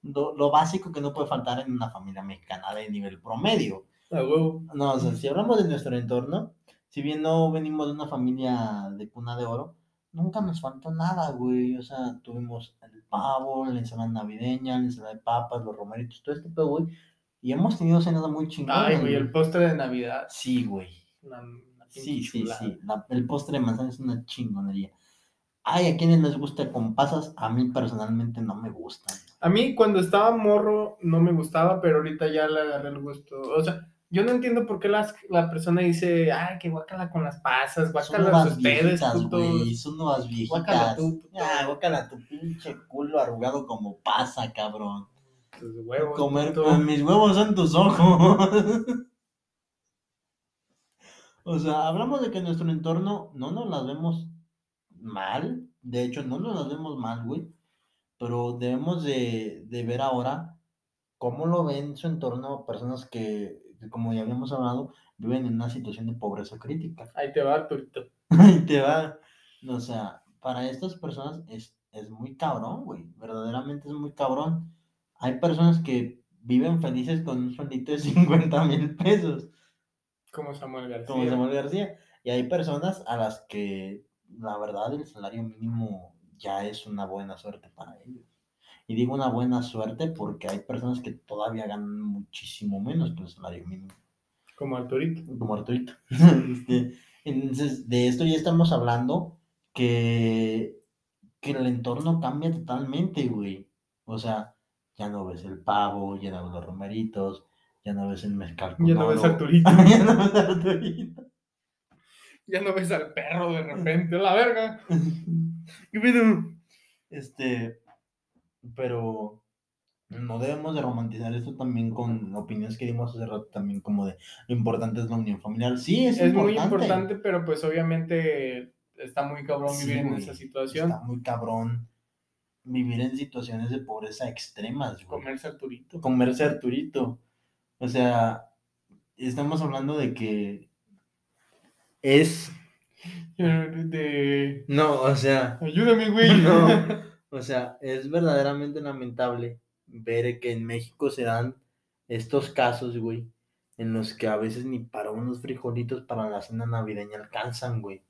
lo, lo básico que no puede faltar en una familia mexicana de nivel promedio. A huevo. No, o sea, si hablamos de nuestro entorno, si bien no venimos de una familia de cuna de oro, nunca nos faltó nada, güey. O sea, tuvimos el pavo, la ensalada navideña, la ensalada de papas, los romeritos, todo este pedo, güey. Y hemos tenido cenas muy chingonas. Ay, güey, el postre de Navidad. Sí, güey. Pinche Sí, sí, sí. La- el postre de manzana es una chingonería. Ay, a quienes les gusta con pasas, a mí personalmente no me gustan. A mí cuando estaba morro no me gustaba, pero ahorita ya le agarré el gusto. O sea, yo no entiendo por qué las, la persona dice, ay, que guácala con las pasas, Son guácala ustedes, güey. Son nuevas viejitas. Guácala tú, puto. Ah, guácala tu pinche culo arrugado como pasa, cabrón. Tus huevos, Comer puto. con mis huevos son tus ojos. o sea, hablamos de que en nuestro entorno no nos las vemos mal. De hecho, no nos las vemos mal, güey. Pero debemos de, de ver ahora cómo lo ven su entorno personas que, que, como ya habíamos hablado, viven en una situación de pobreza crítica. Ahí te va, Arturito. Ahí te va. O sea, para estas personas es, es muy cabrón, güey. Verdaderamente es muy cabrón. Hay personas que viven felices con un sueldito de 50 mil pesos, Como Samuel García. como Samuel García. Y hay personas a las que, la verdad, el salario mínimo ya es una buena suerte para ellos. Y digo una buena suerte porque hay personas que todavía ganan muchísimo menos que el salario mínimo. Como Arturito. como Arturito. Este, entonces, de esto ya estamos hablando que, que el entorno cambia totalmente, güey. O sea, ya no ves el pavo, ya no ves los romeritos, ya no ves el mezcal con Ya no ves a Arturito. ya no ves a Arturito. Ya no ves al perro de repente, la verga. Este, pero no debemos de romantizar esto también con opiniones que dimos hace rato también como de lo importante es la unión familiar. Sí, es, Es importante. muy importante, pero pues obviamente está muy cabrón Sí, vivir en esa situación. Está muy cabrón vivir en situaciones de pobreza extremas, güey. Comerse Arturito. Comerse Arturito. O sea, estamos hablando de que es... De... No, o sea, Ayúdame, güey. No. o sea, es verdaderamente lamentable ver que en México se dan estos casos, güey, en los que a veces ni para unos frijolitos para la cena navideña alcanzan, güey.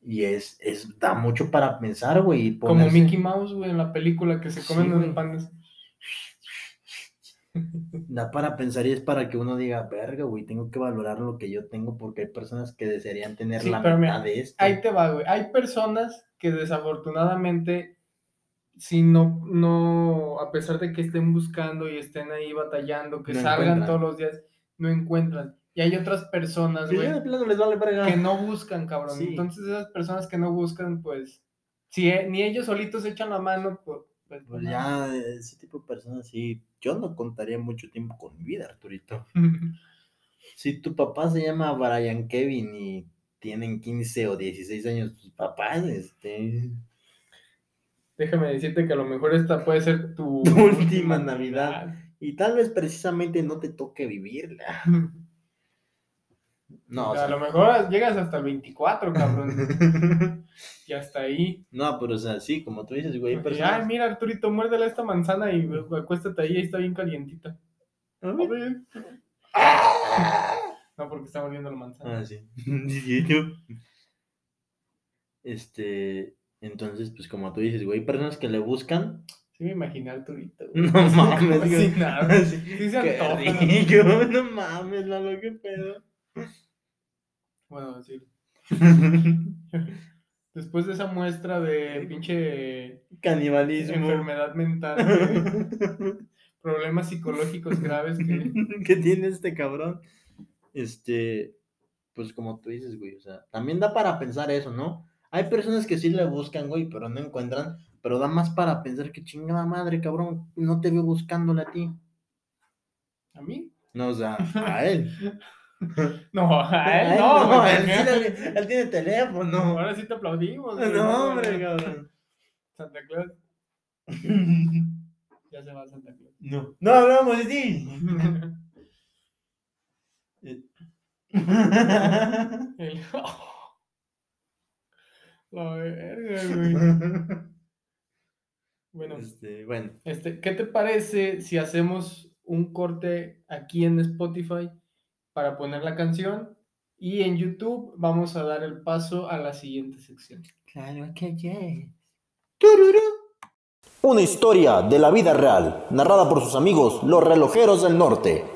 Y es, es, da mucho para pensar, güey. Como Mickey Mouse, güey, en la película que se Sí, comen güey. los panes. Da para pensar y es para que uno diga, verga, güey, tengo que valorar lo que yo tengo porque hay personas que desearían tener Sí, la mitad mira, de esto. Ahí te va, güey. Hay personas que desafortunadamente, si no, no, a pesar de que estén buscando y estén ahí batallando, que No salgan encuentran. todos los días, no encuentran. Y hay otras personas, güey, les vale verga. que no buscan, cabrón. Sí. Entonces esas personas que no buscan, pues, Si eh, ni ellos solitos echan la mano, pues, pues, Pues ya, ese tipo de personas, sí. Yo no contaría mucho tiempo con mi vida, Arturito. Si tu papá se llama Brian Kevin y tienen 15 o 16 años tus papás, este. Déjame decirte que a lo mejor esta puede ser tu, Tu última Navidad. Y tal vez precisamente no te toque vivirla. No, o a sea, lo mejor llegas hasta el 24, cabrón. y hasta ahí. no, pero o sea, sí, como tú dices, güey, personas. Ay, mira, Arturito, muérdele esta manzana y acuéstate ahí, está bien calientita. A ver. No, porque está mordiendo la manzana. Ah, sí. Este, entonces, pues como tú dices, güey, hay personas que le buscan. Sí, me imaginé a Arturito. güey. No mames, güey. Sí, Sí se antoja, no mames, Lalo, qué pedo. Bueno, sí. Después de esa muestra de pinche Canibalismo. enfermedad mental, de problemas psicológicos graves que... que tiene este cabrón. Este, pues como tú dices, güey, o sea, también da para pensar eso, ¿no? Hay personas que sí le buscan, güey, pero no encuentran, pero da más para pensar que chingada madre, cabrón, no te veo buscándole a ti. ¿A mí? No, o sea, a él. No, a A él no. güey. él, sí él tiene teléfono. Ahora sí te aplaudimos. güey. No, hombre, cabrón. Santa Claus. Ya se va Santa Claus. No, no hablamos de ti. El- La verga, güey. Bueno, Este, bueno, este, ¿qué te parece si hacemos un corte aquí en Spotify para poner la canción? Y en YouTube vamos a dar el paso a la siguiente sección. claro que yes. Una historia de la vida real, narrada por sus amigos, los relojeros del norte.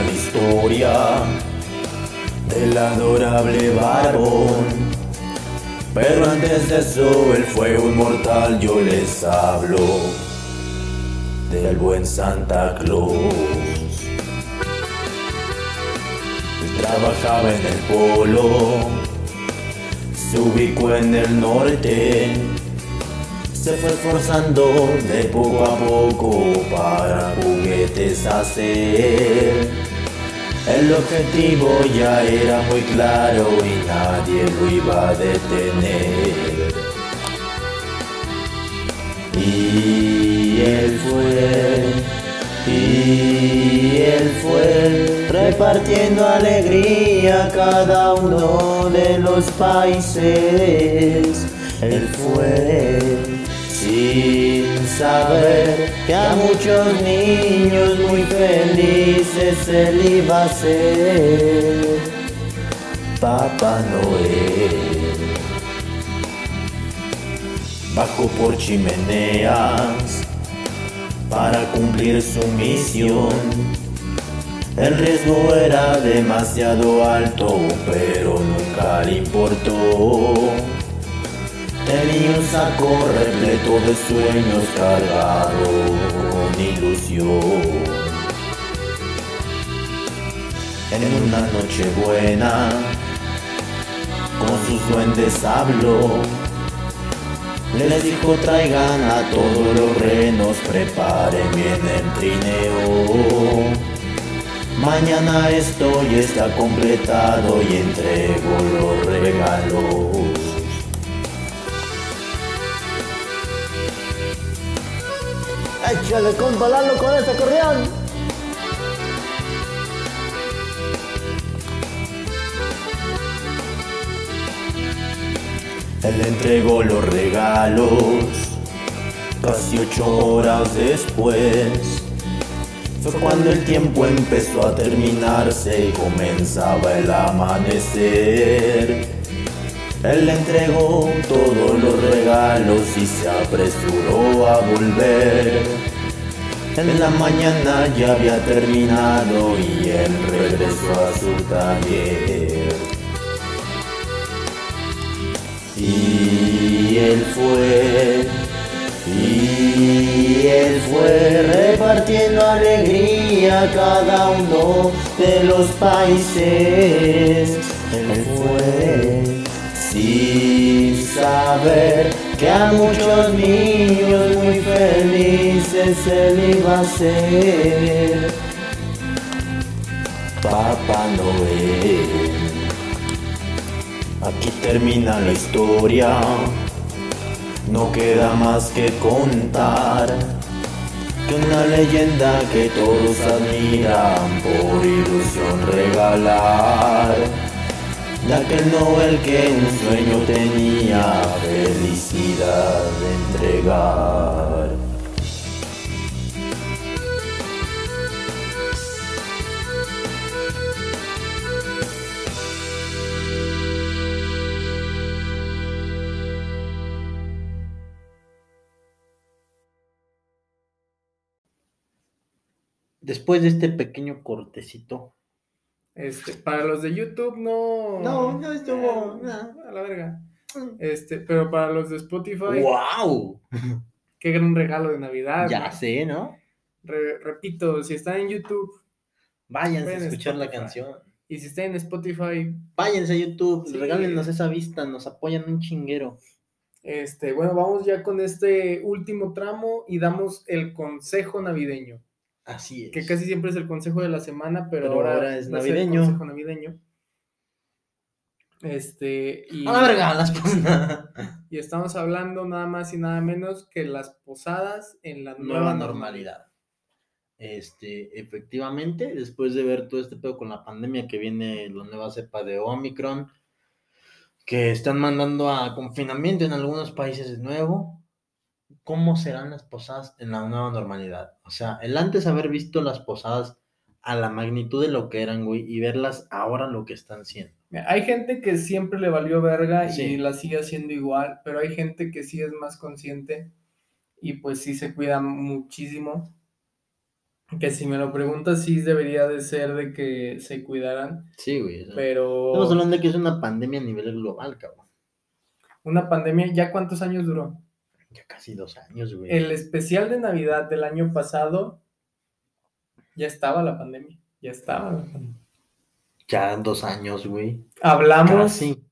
La historia del adorable barbón. Pero antes de eso, él fue un mortal, yo les hablo del buen Santa Claus. Él trabajaba en el polo, se ubicó en el norte, se fue esforzando de poco a poco para juguetes hacer. El objetivo ya era muy claro y nadie lo iba a detener. Y él fue, y él fue, repartiendo alegría a cada uno de los países. Él fue, sin saber que a muchos niños muy felices él iba a ser. Papá Noel. Bajó por chimeneas para cumplir su misión. El riesgo era demasiado alto, pero nunca le importó. Tenía un saco repleto de sueños cargado con ilusión. En una noche buena, con sus duendes habló. Les dijo traigan a todos los renos, preparen bien el trineo. Mañana esto ya está completado y entrego los regalos. Échale con Lalo con este corrión. Él entregó los regalos casi ocho horas después. Fue cuando el tiempo empezó a terminarse y comenzaba el amanecer. Él le entregó todos los regalos y se apresuró a volver. En la mañana ya había terminado y él regresó a su taller. Y él fue, y él fue repartiendo alegría a cada uno de los países. Él fue sin saber que a muchos niños muy felices él iba a ser. Papá Noel. Aquí termina la historia, no queda más que contar que una leyenda que todos admiran por ilusión regalar. De aquel Noel que un sueño tenía felicidad de entregar. Después de este pequeño cortecito. Este, para los de YouTube no. No, no estuvo, Eh, no. A la verga. Este, pero para los de Spotify, ¡Wow! qué gran regalo de Navidad. Ya sé, ¿no? Re- repito, si están en YouTube Váyanse a escuchar la canción. y si están en Spotify, Váyanse a YouTube, Sí. regálenos esa vista, nos apoyan un chinguero. este, bueno, vamos ya con este último tramo y damos el consejo navideño, Así es. que casi siempre es el consejo de la semana, pero, Pero ahora, ahora es ser el navideño. consejo navideño. Este, y, A la verga, las cosas. y estamos hablando nada más y nada menos que las posadas en la nueva, Nueva normalidad. normalidad. Este, efectivamente, después de ver todo este pedo con la pandemia que viene la nueva cepa de Omicron, que están mandando a confinamiento en algunos países de nuevo, ¿cómo serán las posadas en la nueva normalidad? O sea, el antes haber visto las posadas a la magnitud de lo que eran, güey, y verlas ahora lo que están siendo. Hay gente que siempre le valió verga y la sigue haciendo igual, pero hay gente que sí es más consciente y pues sí se cuida muchísimo. Que si me lo preguntas, sí debería de ser de que se cuidaran, Sí, güey. pero Estamos hablando de que es una pandemia a nivel global, cabrón. una pandemia, ¿ya cuántos años duró? Ya casi dos años, güey. El especial de Navidad del año pasado, ya estaba la pandemia, ya estaba la pandemia. Ya dos años, güey. Hablamos, Casi.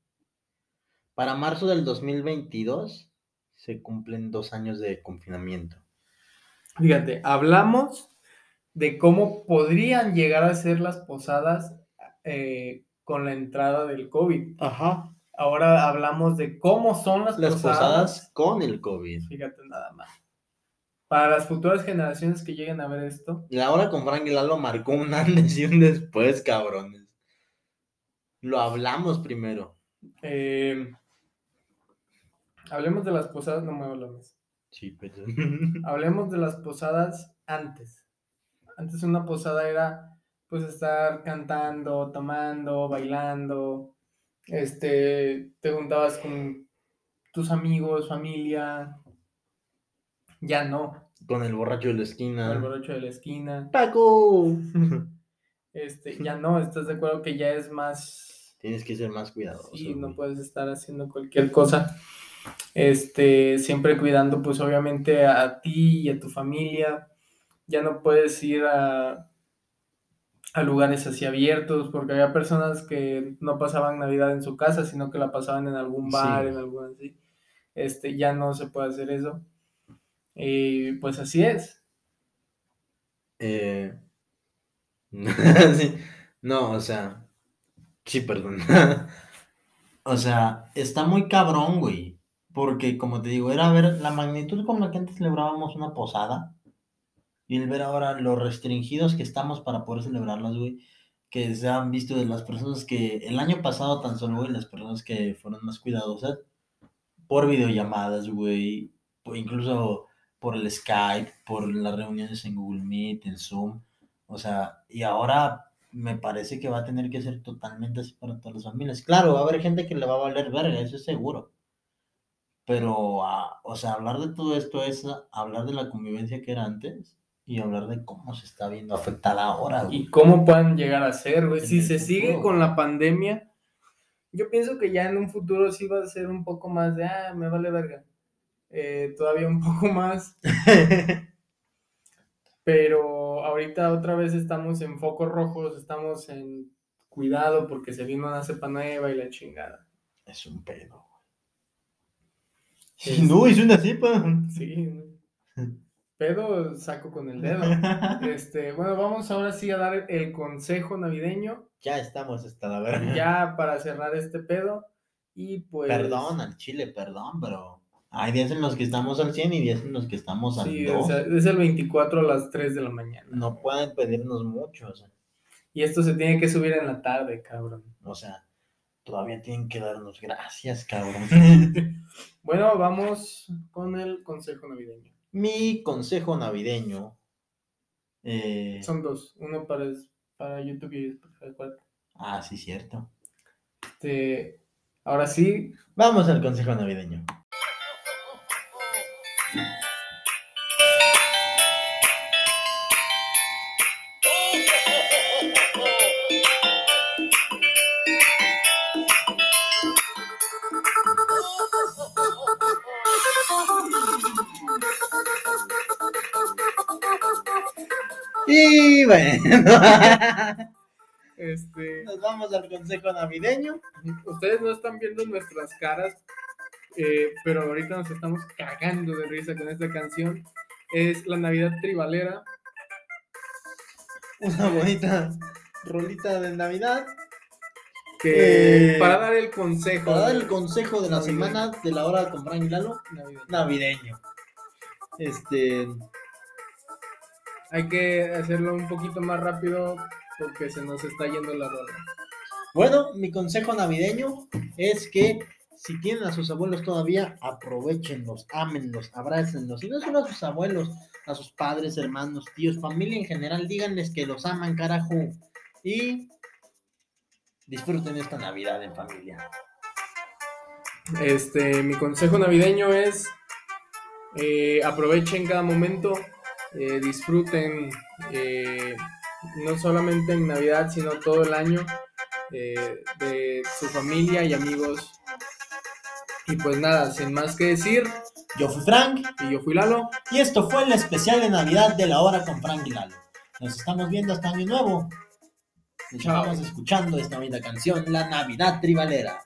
Para marzo del 2022 se cumplen dos años de confinamiento. fíjate, hablamos de cómo podrían llegar a ser las posadas eh, con la entrada del COVID. Ajá. Ahora hablamos de cómo son las, Las posadas. posadas con el COVID. Fíjate nada más. Para las futuras generaciones que lleguen a ver esto, La hora con Frank y Lalo marcó un antes y un después, cabrones. Lo hablamos primero. eh, hablemos de las posadas, no muevo la mesa. Sí, pero... Hablemos de las posadas antes. Antes una posada era pues estar cantando, tomando, bailando. Este, te juntabas con tus amigos, familia. Ya no. con el borracho de la El esquina. borracho de la esquina. ¡Paco! Este, ya no, ¿estás de acuerdo que ya es más Tienes que ser más cuidadoso. Sí, no güey. puedes estar haciendo cualquier cosa. Este, siempre cuidando, pues obviamente a ti y a tu familia. Ya no puedes ir a, a lugares así abiertos, porque había personas que no pasaban Navidad en su casa, sino que la pasaban en algún bar, Sí. en algún así. Este, ya no se puede hacer eso. Y pues así es. Eh, sí, No, o sea. Sí, perdón. o sea, está muy cabrón, güey. Porque, como te digo, era ver la magnitud con la que antes celebrábamos una posada. Y el ver ahora lo restringidos que estamos para poder celebrarlas, güey. Que se han visto de las personas que el año pasado tan solo, güey, las personas que fueron más cuidadosas por videollamadas, güey. Incluso por el Skype, por las reuniones en Google Meet, en Zoom. O sea, y ahora me parece que va a tener que ser totalmente así para todas las familias. Claro, va a haber gente que le va a valer verga, eso es seguro. Pero, ah, o sea, hablar de todo esto es hablar de la convivencia que era antes y hablar de cómo se está viendo afectada ahora, güey. Y cómo pueden llegar a ser, güey. Si se sigue con güey. la pandemia, Yo pienso que ya en un futuro sí va a ser un poco más de, ah, me vale verga. Eh, todavía un poco más, pero ahorita otra vez estamos en focos rojos, estamos en cuidado porque se vino una cepa nueva y la chingada. Es un pedo. Es- No, es una cepa. Sí. Pedo saco con el dedo. Este, bueno, vamos ahora sí a dar el consejo navideño, Ya estamos hasta la verga. ya para cerrar este pedo. Y pues. Perdón al chile, perdón, pero hay días en los que estamos al 100 y días en los que estamos al Sí, 2. o sea, es el 24 a las 3 de la mañana. No pueden pedirnos mucho, o sea, Y esto se tiene que subir en la tarde, cabrón. o sea, todavía tienen que darnos gracias, cabrón. Bueno, vamos con el consejo navideño. Mi consejo navideño. eh, Son dos, uno para, para YouTube y para cuál. Ah, sí, cierto. Este, ahora sí, Vamos al consejo navideño. Y bueno, este, nos vamos al consejo navideño. ustedes no están viendo nuestras caras, eh, pero ahorita nos estamos cagando de risa con esta canción. Es la Navidad Tribalera. Una bonita rolita de Navidad. Que Eh, para dar el consejo. Para dar el consejo de la Navideño. semana de la hora con Frank y Lalo, navideño. navideño. Este, Hay que hacerlo un poquito más rápido porque se nos está yendo la rola. bueno, mi consejo navideño es que si tienen a sus abuelos todavía, aprovechenlos, ámenlos, abrácenlos. Y no solo a sus abuelos, a sus padres, hermanos, tíos, familia en general, díganles que los aman, carajo. Y disfruten esta Navidad en familia. Este, mi consejo navideño es eh, aprovechen cada momento, eh, disfruten eh, no solamente en Navidad, sino todo el año eh, de su familia y amigos. Y pues nada, sin más que decir, Yo fui Frank. y yo fui Lalo. Y esto fue el especial de Navidad de la hora con Frank y Lalo. Nos estamos viendo hasta Año Nuevo. Nos estamos escuchando esta bonita canción, La Navidad Tribalera.